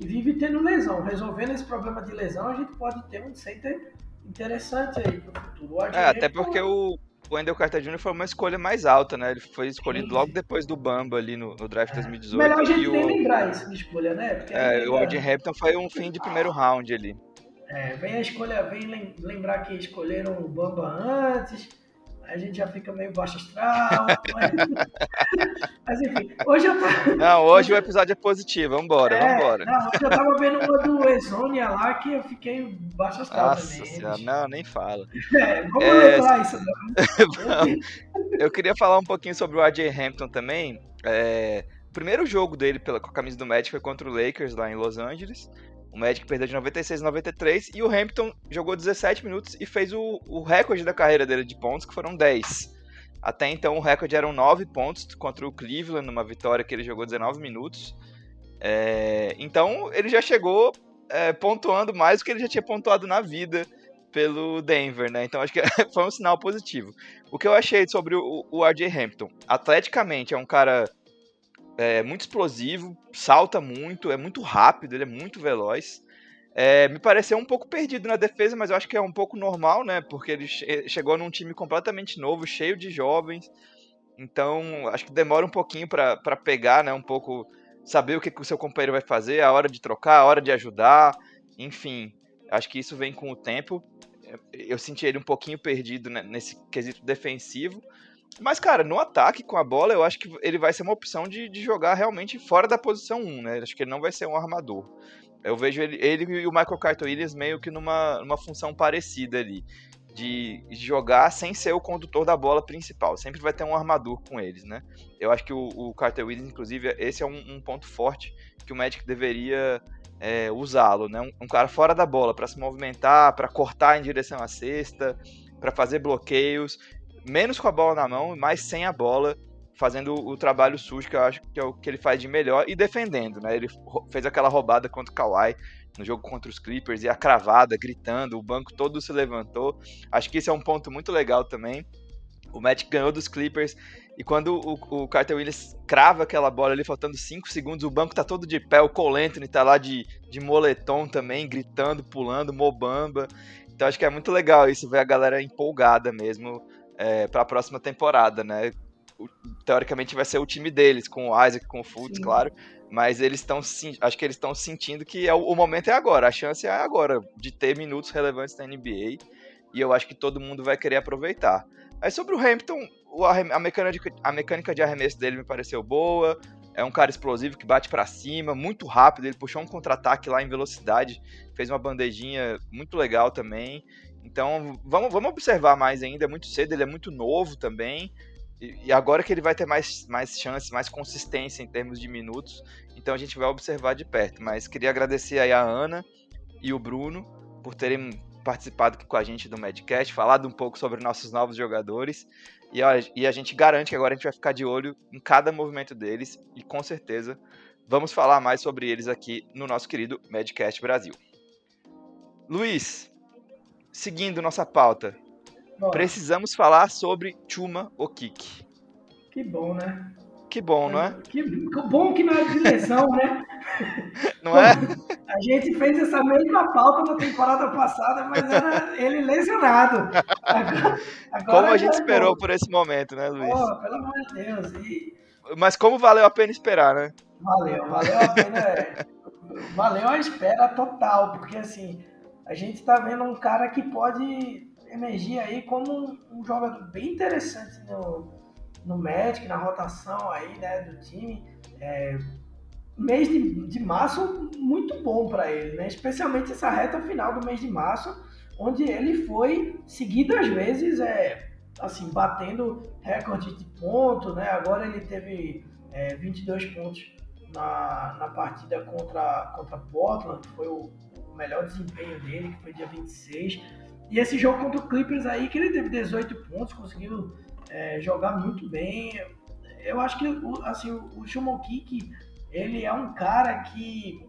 que vive tendo lesão. Resolvendo esse problema de lesão, a gente pode ter um center interessante aí pro futuro. É, até porque o, o Wendell Carter Jr. foi uma escolha mais alta, né? Ele foi escolhido Sim. logo depois do Bamba ali no, no draft é. 2018. Melhor a gente nem o... lembrar isso de escolha, né? Porque é, o Alden Hampton foi um fim de primeiro round ali. É, vem a escolha, vem lembrar que escolheram o Bamba antes, a gente já fica meio baixo astral. mas... mas enfim, hoje eu tô... Não, hoje o episódio é positivo, vambora, é, vambora. Não, hoje eu tava vendo uma do Exonia lá que eu fiquei baixo astral Nossa também. Senhora, não, nem fala. É, vamos é... lembrar isso. eu queria falar um pouquinho sobre o AJ Hampton também. É... O primeiro jogo dele pela, com a camisa do Magic foi contra o Lakers lá em Los Angeles. O Magic perdeu de 96 a 93 e o Hampton jogou 17 minutos e fez o, o recorde da carreira dele de pontos, que foram 10. Até então o recorde eram 9 pontos contra o Cleveland, numa vitória que ele jogou 19 minutos. É, então ele já chegou é, pontuando mais do que ele já tinha pontuado na vida pelo Denver, né? Então acho que foi um sinal positivo. O que eu achei sobre o, o RJ Hampton, atleticamente é um cara é muito explosivo, salta muito, é muito rápido, ele é muito veloz. É, me pareceu um pouco perdido na defesa, mas eu acho que é um pouco normal, né? Porque ele chegou num time completamente novo, cheio de jovens. Então, acho que demora um pouquinho para pegar, né? Um pouco saber o que, que o seu companheiro vai fazer, a hora de trocar, a hora de ajudar. Enfim, acho que isso vem com o tempo. Eu senti ele um pouquinho perdido né, nesse quesito defensivo. Mas, cara, no ataque com a bola, eu acho que ele vai ser uma opção de, de jogar realmente fora da posição 1, né? Acho que ele não vai ser um armador. Eu vejo ele, ele e o Michael Carter Williams meio que numa, numa função parecida ali. de jogar sem ser o condutor da bola principal. Sempre vai ter um armador com eles, né? Eu acho que o, o Carter Williams, inclusive, esse é um, um ponto forte que o Magic deveria é, usá-lo, né? Um, um, cara fora da bola para se movimentar, para cortar em direção à cesta, para fazer bloqueios, menos com a bola na mão, mais sem a bola, fazendo o, trabalho sujo que eu acho que é o que ele faz de melhor e defendendo, né? Ele fez aquela roubada contra o Kawhi no jogo contra os Clippers e a cravada, gritando, o banco todo se levantou. Acho que isso é um ponto muito legal também. O Magic ganhou dos Clippers e quando o, o Carter Williams crava aquela bola ali, faltando 5 segundos, o banco tá todo de pé, o Cole Anthony tá lá de, de moletom também, gritando, pulando, mobamba. Então acho que é muito legal isso, ver a galera empolgada mesmo é, para a próxima temporada, né? Teoricamente vai ser o time deles, com o Isaac, com o Fultz, claro, mas eles estão acho que eles estão sentindo que é o, o, momento é agora, a chance é agora de ter minutos relevantes na NBA e eu acho que todo mundo vai querer aproveitar. Aí sobre o Hampton, a, mecânica, a mecânica de arremesso dele me pareceu boa. É um cara explosivo que bate para cima, muito rápido. Ele puxou um contra-ataque lá em velocidade, fez uma bandejinha muito legal também. Então vamos, vamos observar mais ainda. É muito cedo, ele é muito novo também. E, e agora que ele vai ter mais, mais chances, mais consistência em termos de minutos. Então a gente vai observar de perto. Mas queria agradecer aí a Ana e o Bruno por terem participado aqui com a gente do Medcast, falado um pouco sobre nossos novos jogadores. E, e a gente garante que agora a gente vai ficar de olho em cada movimento deles e com certeza vamos falar mais sobre eles aqui no nosso querido Medcast Brasil. Luiz, seguindo nossa pauta, precisamos falar sobre Chuma Okiki. Que bom, né? Que bom, não é? Que, bom que não é de lesão, né? Não é? A gente fez essa mesma pauta na temporada passada, mas era ele lesionado. Agora, agora como a gente é esperou bom. por esse momento, né, Luiz? Oh, pelo amor de Deus. E... Mas como valeu a pena esperar, né? Valeu, valeu a pena. É, valeu a espera total, porque assim, a gente tá vendo um cara que pode emergir aí como um, um jogador bem interessante no no Magic, na rotação aí, né, do time. É, mês de, de março muito bom para ele, né? Especialmente essa reta final do mês de março, onde ele foi seguidas vezes, é, assim, batendo recorde de ponto, né? Agora ele teve é, 22 pontos na, na partida contra, contra Portland, que foi o melhor desempenho dele, que foi dia 26. E esse jogo contra o Clippers aí, que ele teve 18 pontos, conseguiu é, jogar muito bem. Eu acho que assim, o Shumokiki, ele é um cara que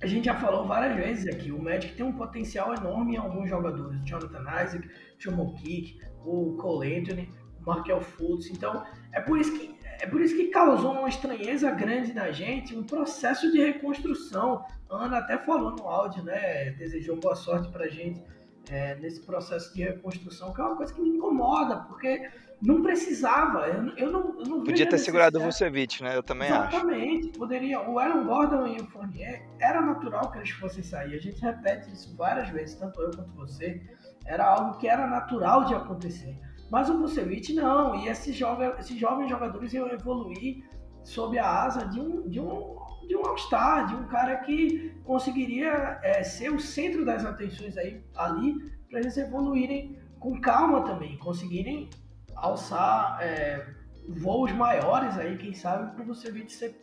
a gente já falou várias vezes aqui, o Magic tem um potencial enorme em alguns jogadores, Jonathan Isaac, Shumokiki, o Cole Anthony, o Markel Fultz, então é por isso que é por isso que causou uma estranheza grande na gente, um processo de reconstrução. A Ana até falou no áudio, né? Desejou boa sorte pra gente é, nesse processo de reconstrução, que é uma coisa que me incomoda, porque não precisava. Eu, eu não, eu não Podia ter segurado o Vucevic, né? Eu também Exatamente, acho. Exatamente. Poderia. O Aaron Gordon e o Fournier era natural que eles fossem sair. A gente repete isso várias vezes, tanto eu quanto você. Era algo que era natural de acontecer. Mas o Vucevic não. E esses, esses jovens jogadores iam evoluir sob a asa de um, de um, de um All-Star, de um cara que conseguiria é, ser o centro das atenções aí, ali, para eles evoluírem com calma também, conseguirem alçar é, voos maiores aí, quem sabe, para o Vucevic ser.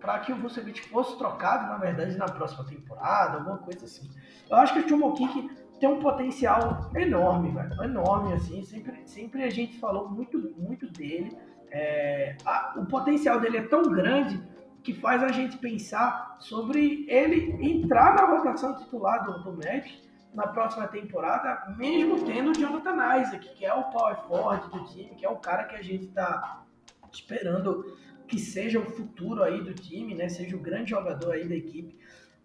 para que o Vucevic fosse trocado, na verdade, na próxima temporada, alguma coisa assim. Eu acho que o Chumokik tem um potencial enorme, velho, enorme, assim, sempre, sempre a gente falou muito, muito dele. É, a, o potencial dele é tão grande que faz a gente pensar sobre ele entrar na rotação titular do, do Magic na próxima temporada, mesmo tendo o Jonathan Isaac, que é o power forward do time, que é o cara que a gente está esperando que seja o futuro aí do time, né? Seja o grande jogador aí da equipe.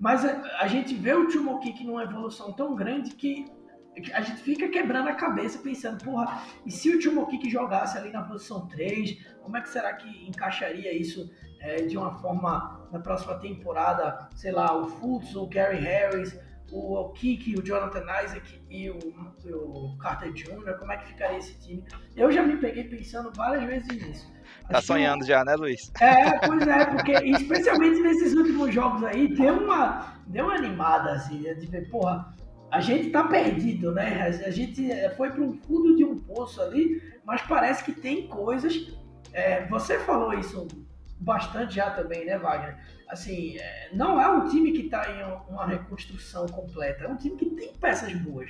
Mas a, a gente vê o Timo Kick numa evolução tão grande que a gente fica quebrando a cabeça pensando, porra, e se o Timo Kick jogasse ali na posição 3, como é que será que encaixaria isso é, de uma forma na próxima temporada? Sei lá, o Fultz, o Gary Harris, o Kiki, o Jonathan Isaac e o, o, Carter Jr., como é que ficaria esse time? Eu já me peguei pensando várias vezes nisso. Tá Acho sonhando já, né, Luiz? É, pois é, porque especialmente nesses últimos jogos aí, deu uma, deu uma animada, assim, de ver, porra, a gente está perdido, né? A gente é, foi para um fundo de um poço ali, mas parece que tem coisas. É, você falou isso bastante já também, né, Wagner? Assim, é, não é um time que está em uma reconstrução completa, é um time que tem peças boas.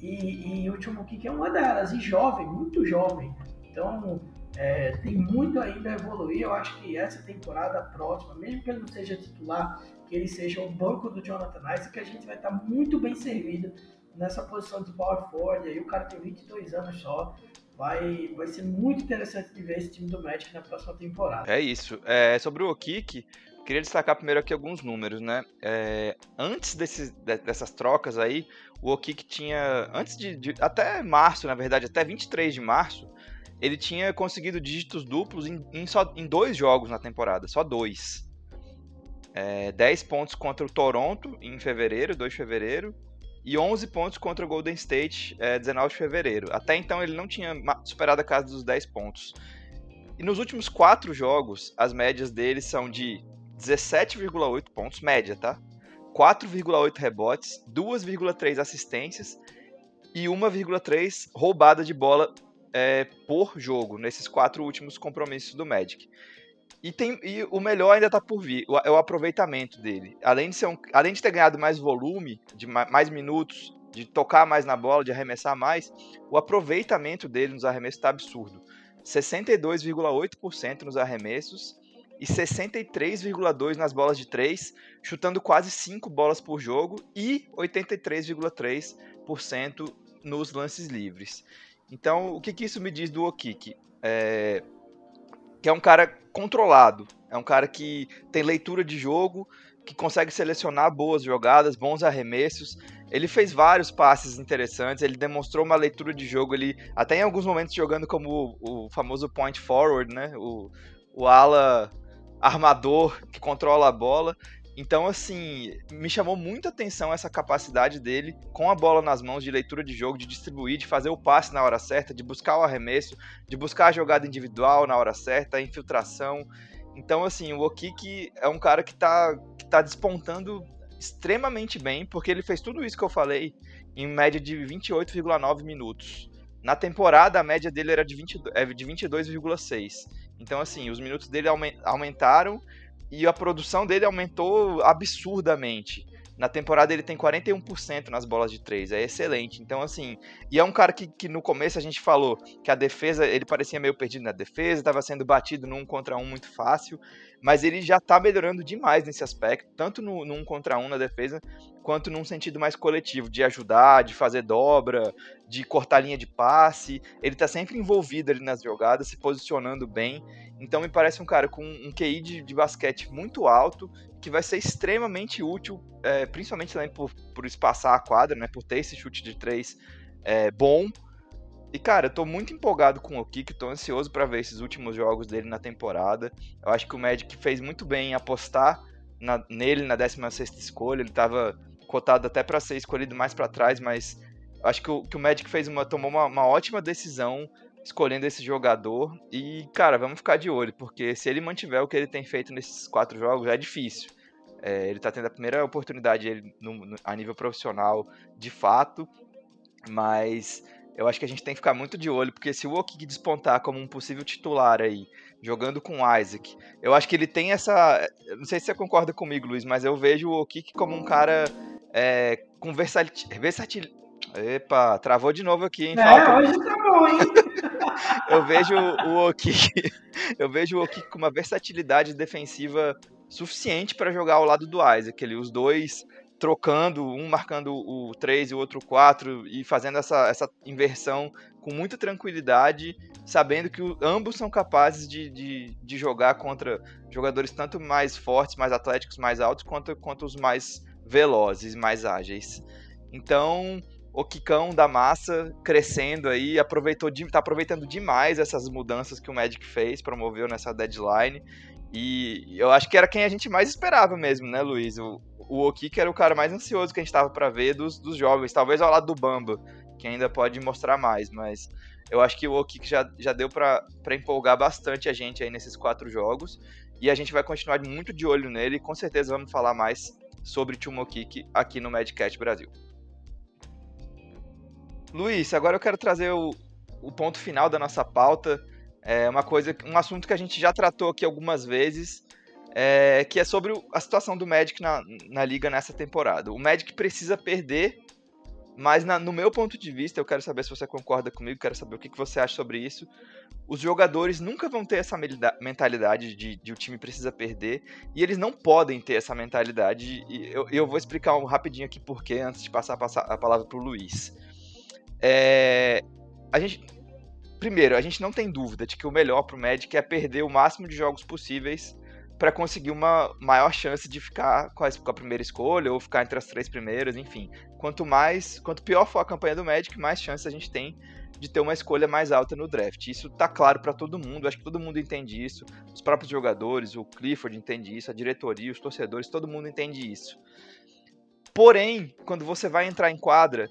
E, e o Kik é uma delas, e jovem, muito jovem. Então, é, tem muito ainda a evoluir. Eu acho que essa temporada próxima, mesmo que ele não seja titular, que ele seja o banco do Jonathan Isaac, que a gente vai estar muito bem servido nessa posição de power forward. Aí o cara tem 22 anos só. Vai, vai ser muito interessante de ver esse time do Magic na próxima temporada. É isso. É, sobre o Okik, queria destacar primeiro aqui alguns números, né? É, antes desses, dessas trocas aí, o Okik tinha, antes de, de, até março, na verdade, até 23 de março, ele tinha conseguido dígitos duplos em, em, só, em dois jogos na temporada, só dois. É, 10 pontos contra o Toronto em fevereiro, 2 de fevereiro, e 11 pontos contra o Golden State, é, 19 de fevereiro. Até então ele não tinha superado a casa dos 10 pontos. E nos últimos quatro jogos, as médias dele são de 17,8 pontos, média, tá? 4,8 rebotes, 2,3 assistências e 1,3 roubada de bola é, por jogo nesses quatro últimos compromissos do Magic. E, tem, e o melhor ainda está por vir, o, é o aproveitamento dele. Além de, ser um, além de ter ganhado mais volume, de mais minutos, de tocar mais na bola, de arremessar mais, o aproveitamento dele nos arremessos está absurdo. 62,8% nos arremessos e 63,2% nas bolas de 3, chutando quase 5 bolas por jogo e 83,3% nos lances livres. Então, o que, que isso me diz do Okiki? É, que é um cara controlado, é um cara que tem leitura de jogo, que consegue selecionar boas jogadas, bons arremessos. Ele fez vários passes interessantes, ele demonstrou uma leitura de jogo, ele até em alguns momentos jogando como o, o famoso point forward, né? O, o ala armador que controla a bola. Então, assim, me chamou muita atenção essa capacidade dele, com a bola nas mãos, de leitura de jogo, de distribuir, de fazer o passe na hora certa, de buscar o arremesso, de buscar a jogada individual na hora certa, a infiltração. Então, assim, o Okiki é um cara que está que tá despontando extremamente bem, porque ele fez tudo isso que eu falei em média de 28,9 minutos. Na temporada, a média dele era de, 20, é de 22,6. Então, assim, os minutos dele aumentaram e a produção dele aumentou absurdamente. Na temporada ele tem 41% nas bolas de três, é excelente. Então, assim, e é um cara que, que no começo a gente falou que a defesa, ele parecia meio perdido na defesa, estava sendo batido num contra um muito fácil, mas ele já está melhorando demais nesse aspecto, tanto no, no um contra um na defesa, quanto num sentido mais coletivo, de ajudar, de fazer dobra, de cortar linha de passe. Ele está sempre envolvido ali nas jogadas, se posicionando bem. Então me parece um cara com um QI de, de basquete muito alto, que vai ser extremamente útil, é, principalmente também por, por espaçar a quadra, né, por ter esse chute de três é, bom. E, cara, eu tô muito empolgado com o Kik, tô ansioso para ver esses últimos jogos dele na temporada. Eu acho que o Magic fez muito bem em apostar na, nele na 16 escolha. Ele tava cotado até para ser escolhido mais para trás, mas acho que o, que o Magic fez uma, tomou uma, uma ótima decisão escolhendo esse jogador. E, cara, vamos ficar de olho, porque se ele mantiver o que ele tem feito nesses quatro jogos, é difícil. É, ele tá tendo a primeira oportunidade ele, no, no, a nível profissional, de fato, mas eu acho que a gente tem que ficar muito de olho, porque se o Okik despontar como um possível titular aí, jogando com o Isaac, eu acho que ele tem essa. Não sei se você concorda comigo, Luiz, mas eu vejo o Okik como um cara é, com versatilidade. Epa, travou de novo aqui, hein? É, Falta... hoje tá bom, hein? eu vejo o Okik, eu vejo o Okik com uma versatilidade defensiva suficiente para jogar ao lado do Isaac. Ele, os dois trocando, um marcando o 3 e o outro 4 e fazendo essa, essa inversão com muita tranquilidade, sabendo que ambos são capazes de, de, de, jogar contra jogadores tanto mais fortes, mais atléticos, mais altos, quanto, quanto os mais velozes, mais ágeis. Então, o Kikão da massa crescendo aí, aproveitou tá aproveitando demais essas mudanças que o Magic fez, promoveu nessa deadline. E eu acho que era quem a gente mais esperava mesmo, né, Luiz? O, o Okiki era o cara mais ansioso que a gente tava para ver dos, dos jovens, talvez ao lado do Bamba, que ainda pode mostrar mais, mas eu acho que o Okiki já, já deu para empolgar bastante a gente aí nesses quatro jogos. E a gente vai continuar muito de olho nele e com certeza vamos falar mais sobre Timo Okiki aqui no Madcast Brasil. Luiz, agora eu quero trazer o, o ponto final da nossa pauta. É uma coisa, um assunto que a gente já tratou aqui algumas vezes, é, que é sobre a situação do Magic na, na liga nessa temporada. O Magic precisa perder, mas na, no meu ponto de vista, eu quero saber se você concorda comigo, quero saber o que, que você acha sobre isso. Os jogadores nunca vão ter essa mentalidade de, de o time precisa perder, e eles não podem ter essa mentalidade. E eu, eu vou explicar um rapidinho aqui porquê, antes de passar a palavra para o Luiz. É, a gente, primeiro, a gente não tem dúvida de que o melhor para o Magic é perder o máximo de jogos possíveis para conseguir uma maior chance de ficar com a, primeira escolha ou ficar entre as três primeiras, enfim. Quanto mais, quanto pior for a campanha do Magic, mais chance a gente tem de ter uma escolha mais alta no draft. Isso tá claro para todo mundo, acho que todo mundo entende isso. Os próprios jogadores, o Clifford entende isso, a diretoria, os torcedores, todo mundo entende isso. Porém, quando você vai entrar em quadra,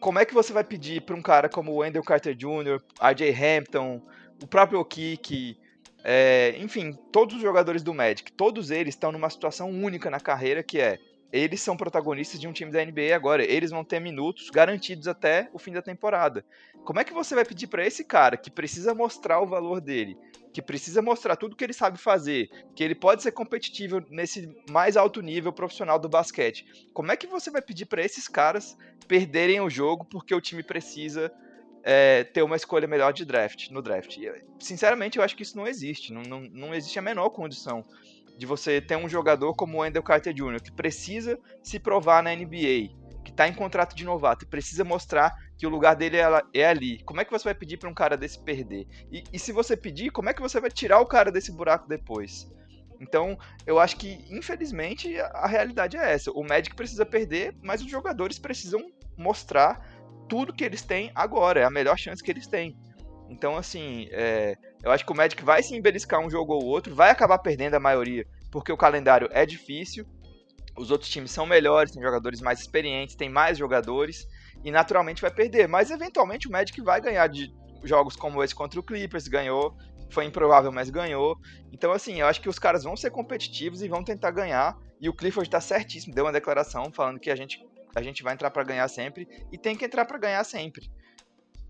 como é que você vai pedir para um cara como o Wendell Carter Jr., RJ Hampton, o próprio Okiki, é, enfim, todos os jogadores do Magic, todos eles estão numa situação única na carreira que é eles são protagonistas de um time da NBA agora. Eles vão ter minutos garantidos até o fim da temporada. Como é que você vai pedir para esse cara que precisa mostrar o valor dele, que precisa mostrar tudo que ele sabe fazer, que ele pode ser competitivo nesse mais alto nível profissional do basquete? Como é que você vai pedir para esses caras perderem o jogo porque o time precisa é, ter uma escolha melhor de draft no draft? Sinceramente, eu acho que isso não existe. Não, não, não existe a menor condição de você ter um jogador como o Wendell Carter Jr., que precisa se provar na NBA, que está em contrato de novato e precisa mostrar que o lugar dele é, é ali. Como é que você vai pedir para um cara desse perder? E, e, se você pedir, como é que você vai tirar o cara desse buraco depois? Então, eu acho que, infelizmente, a, realidade é essa. O Magic precisa perder, mas os jogadores precisam mostrar tudo que eles têm agora. É a melhor chance que eles têm. Então, assim, é, eu acho que o Magic vai se embeliscar um jogo ou outro, vai acabar perdendo a maioria, porque o calendário é difícil, os outros times são melhores, tem jogadores mais experientes, tem mais jogadores, e naturalmente vai perder. Mas eventualmente o Magic vai ganhar de jogos como esse contra o Clippers, ganhou, foi improvável, mas ganhou. Então, assim, eu acho que os caras vão ser competitivos e vão tentar ganhar. E o Clifford tá certíssimo, deu uma declaração falando que a gente, a gente vai entrar para ganhar sempre e tem que entrar para ganhar sempre.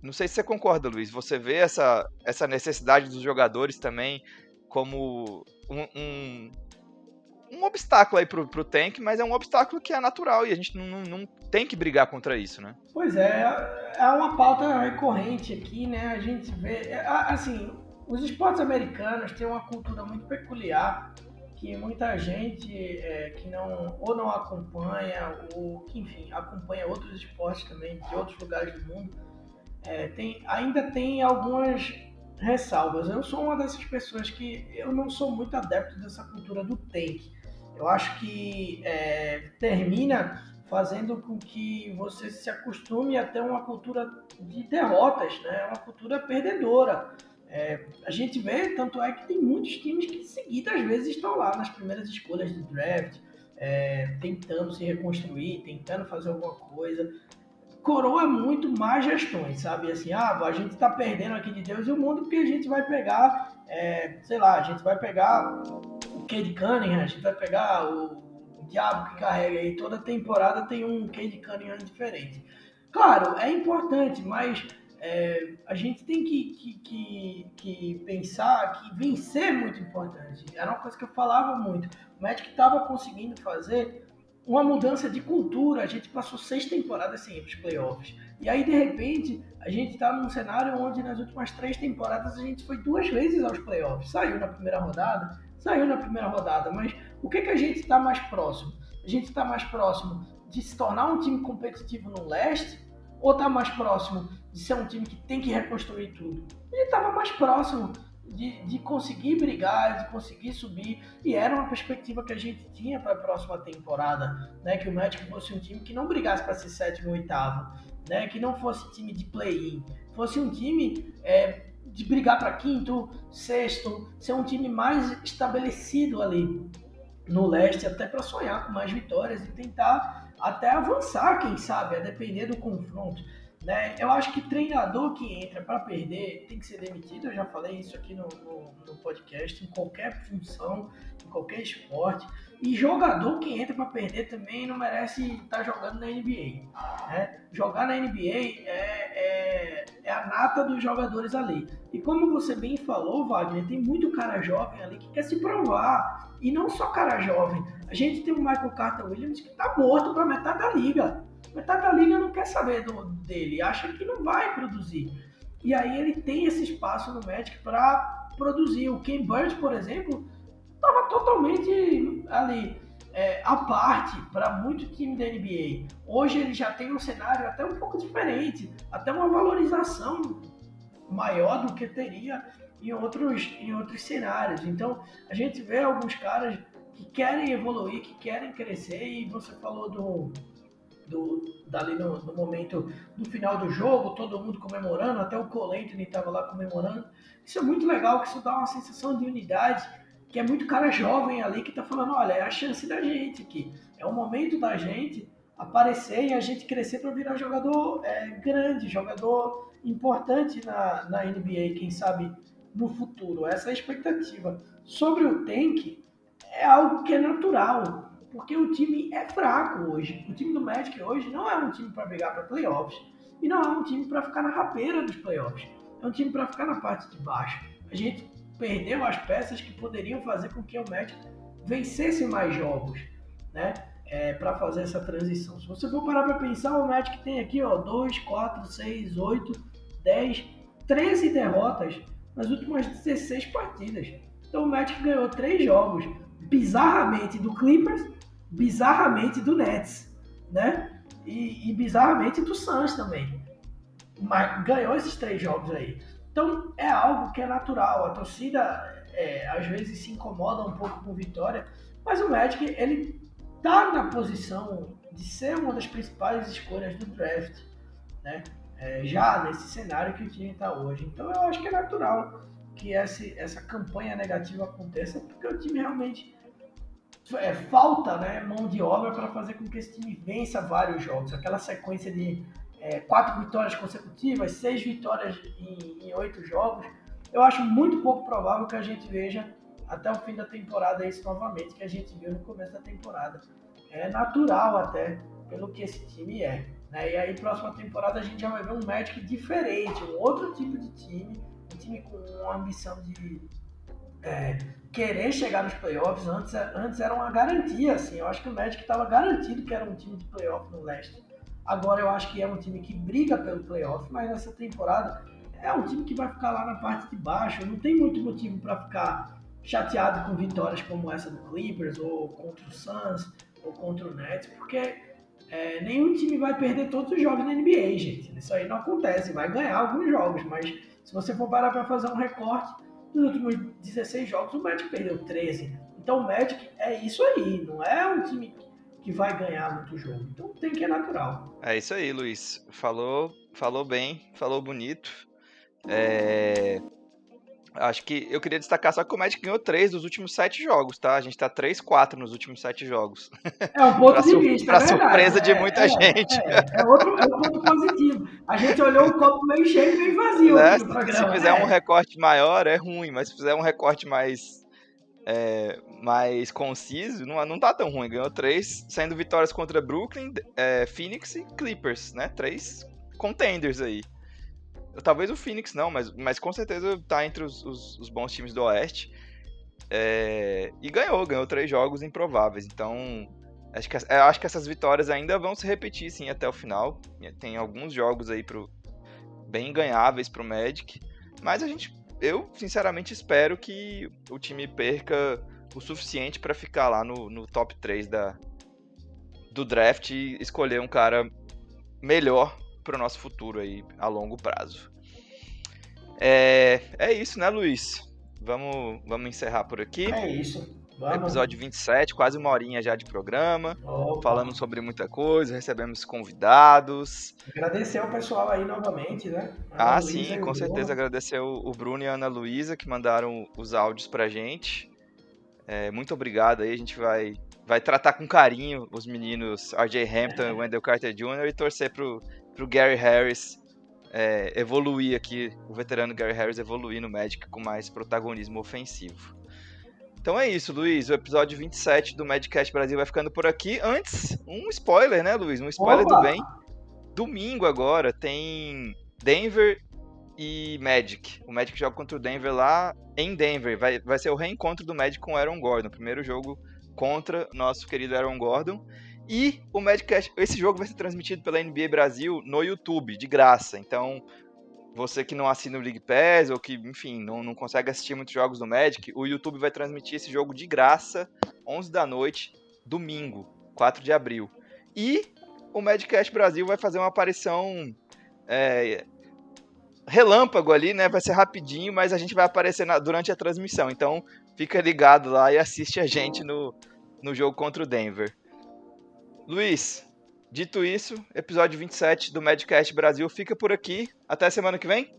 Não sei se você concorda, Luiz. Você vê essa, essa necessidade dos jogadores também como um, um, um obstáculo aí pro, pro tank, mas é um obstáculo que é natural e a gente não, não tem que brigar contra isso, né? Pois é, é uma pauta recorrente aqui, né? A gente vê, é, assim, os esportes americanos têm uma cultura muito peculiar que muita gente é, que não ou não acompanha ou que enfim acompanha outros esportes também de outros lugares do mundo é, tem, ainda tem algumas ressalvas. Eu sou uma dessas pessoas que eu não sou muito adepto dessa cultura do take. Eu acho que é, termina fazendo com que você se acostume a ter uma cultura de derrotas, né? uma cultura perdedora. É, a gente vê, tanto é que tem muitos times que seguidas às vezes estão lá nas primeiras escolhas de draft, é, tentando se reconstruir, tentando fazer alguma coisa coroa muito más gestões, sabe? Assim, ah, a gente está perdendo aqui de Deus e o mundo porque a gente vai pegar, é, sei lá, a gente vai pegar o Cade Cunningham, a gente vai pegar o, diabo que carrega aí. Toda temporada tem um Cade Cunningham diferente. Claro, é importante, mas é, a gente tem que, que, que, que, pensar que vencer é muito importante. Era uma coisa que eu falava muito. O Magic estava conseguindo fazer uma mudança de cultura. A gente passou seis temporadas sem ir para os playoffs. E aí, de repente, a gente está num cenário onde nas últimas três temporadas a gente foi duas vezes aos playoffs. Saiu na primeira rodada, saiu na primeira rodada, mas o que, que a gente está mais próximo? A gente está mais próximo de se tornar um time competitivo no leste ou está mais próximo de ser um time que tem que reconstruir tudo? Gente estava mais próximo de, de conseguir brigar, de conseguir subir, e era uma perspectiva que a gente tinha para a próxima temporada, né? Que o Magic fosse um time que não brigasse para ser sétimo ou oitavo, né? Que não fosse time de play-in, fosse um time é, de brigar para quinto, sexto, ser um time mais estabelecido ali no leste, até para sonhar com mais vitórias e tentar até avançar, quem sabe, a depender do confronto. Né? Eu acho que treinador que entra para perder tem que ser demitido. Eu já falei isso aqui no, no, no podcast, em qualquer função, em qualquer esporte. E jogador que entra para perder também não merece estar tá jogando na NBA. Né? Jogar na NBA é, é, é, a nata dos jogadores ali. E como você bem falou, Wagner, tem muito cara jovem ali que quer se provar. E não só cara jovem. A gente tem o Michael Carter Williams que está morto para metade da liga. Metade da liga não quer saber do, dele, acha que não vai produzir. E aí ele tem esse espaço no Magic para produzir. O Ken Burns, por exemplo, estava totalmente ali é, à parte para muito time da NBA. Hoje ele já tem um cenário até um pouco diferente, até uma valorização maior do que teria em outros, em outros cenários. Então a gente vê alguns caras que querem evoluir, que querem crescer, e você falou do, do dali no, no momento do final do jogo, todo mundo comemorando, até o Cole estava lá comemorando. Isso é muito legal, que isso dá uma sensação de unidade que é muito cara jovem ali que está falando, olha, é a chance da gente aqui, é o momento da gente aparecer e a gente crescer para virar jogador é, grande, jogador importante na, na NBA, quem sabe no futuro. Essa é a expectativa. Sobre o Tank, é algo que é natural, porque o time é fraco hoje. O time do Magic hoje não é um time para brigar para playoffs e não é um time para ficar na rabeira dos playoffs. É um time para ficar na parte de baixo. A gente perdeu as peças que poderiam fazer com que o Magic vencesse mais jogos, né? É, para fazer essa transição. Se você for parar para pensar, o Magic tem aqui, ó, 2, 4, 6, 8, 10, 13 derrotas nas últimas 16 partidas. Então o Magic ganhou 3 jogos, bizarramente do Clippers, bizarramente do Nets, né? E, e bizarramente do Suns também. Mas ganhou esses três jogos aí. Então é algo que é natural. A torcida é, às vezes se incomoda um pouco com vitória, mas o Magic ele tá na posição de ser uma das principais escolhas do draft, né? É, já nesse cenário que o time está hoje. Então eu acho que é natural que essa, essa campanha negativa aconteça, porque o time realmente é, falta né, mão de obra para fazer com que esse time vença vários jogos. Aquela sequência de é, quatro vitórias consecutivas, seis vitórias em, em oito jogos. Eu acho muito pouco provável que a gente veja até o fim da temporada isso novamente, que a gente viu no começo da temporada. É natural até, pelo que esse time é. Né? E aí, próxima temporada, a gente já vai ver um Magic diferente, um outro tipo de time, um time com uma ambição de é, querer chegar nos playoffs. Antes, antes era uma garantia, assim. Eu acho que o Magic estava garantido que era um time de playoff no leste. Agora eu acho que é um time que briga pelo playoff, mas nessa temporada é um time que vai ficar lá na parte de baixo. Não tem muito motivo para ficar chateado com vitórias como essa do Clippers, ou contra o Suns, ou contra o Nets, porque é, nenhum time vai perder todos os jogos na NBA, gente. Isso aí não acontece. Vai ganhar alguns jogos, mas se você for parar para fazer um recorte, nos últimos 16 jogos o Magic perdeu 13. Então o Magic é isso aí, não é um time que vai ganhar muito jogo. Então tem que é natural. É isso aí, Luiz. Falou, falou bem, falou bonito. É... Acho que eu queria destacar só que o Magic ganhou 3 dos últimos 7 jogos, tá? A gente tá 3-4 nos últimos 7 jogos. É um ponto de vista. Pra é surpresa de muita é, gente. É, é, outro, é um ponto positivo. A gente olhou o copo meio cheio e meio vazio né? Se fizer um recorte maior, é ruim, mas se fizer um recorte mais é, mais conciso, não, não tá tão ruim. Ganhou três, sendo vitórias contra Brooklyn, é, Phoenix e Clippers, né? Três contenders aí. Talvez o Phoenix não, mas, mas com certeza tá entre os, os, os bons times do Oeste. É, e ganhou, ganhou três jogos improváveis. Então, acho que, acho que essas vitórias ainda vão se repetir sim até o final. Tem alguns jogos aí pro, bem ganháveis pro Magic. Mas a gente eu sinceramente espero que o time perca o suficiente para ficar lá no, no top 3 da, do draft e escolher um cara melhor para o nosso futuro aí a longo prazo. É, é isso, né, Luiz? Vamos, vamos encerrar por aqui. É isso. Vamos. Episódio 27, quase uma horinha já de programa. Opa. Falando sobre muita coisa, recebemos convidados. Agradecer ao pessoal aí novamente, né? A ah, sim, com certeza. Agradecer o Bruno e a Ana Luísa que mandaram os áudios pra gente. É, muito obrigado aí, a gente vai, vai tratar com carinho os meninos RJ Hampton, é. Wendell Carter Jr. e torcer pro, pro Gary Harris é, evoluir aqui, o veterano Gary Harris evoluir no Magic com mais protagonismo ofensivo. Então é isso, Luiz. O episódio 27 do Madcast Brasil vai ficando por aqui. Antes, um spoiler, né, Luiz? Um spoiler Opa! do bem. Domingo agora tem Denver e Magic. O Magic joga contra o Denver lá em Denver. Vai, vai ser o reencontro do Magic com o Aaron Gordon. Primeiro jogo contra nosso querido Aaron Gordon. E o Madcast, esse jogo vai ser transmitido pela NBA Brasil no YouTube, de graça. Então, você que não assina o League Pass ou que, enfim, não, não consegue assistir muitos jogos do Magic, o YouTube vai transmitir esse jogo de graça, 11 da noite, domingo, 4 de abril. E o Madcast Brasil vai fazer uma aparição é, relâmpago ali, né? Vai ser rapidinho, mas a gente vai aparecer na, durante a transmissão. Então, fica ligado lá e assiste a gente no, no jogo contra o Denver. Luiz, Dito isso, episódio 27 do Madcast Brasil fica por aqui. Até semana que vem?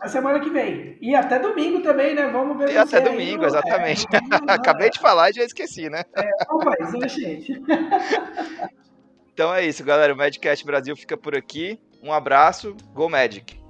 A semana que vem. E até domingo também, né? Vamos ver E até domingo, aí, exatamente. É, Acabei de falar e já esqueci, né? É, rapaz, né, gente? então é isso, galera. O Madcast Brasil fica por aqui. Um abraço. Go Magic!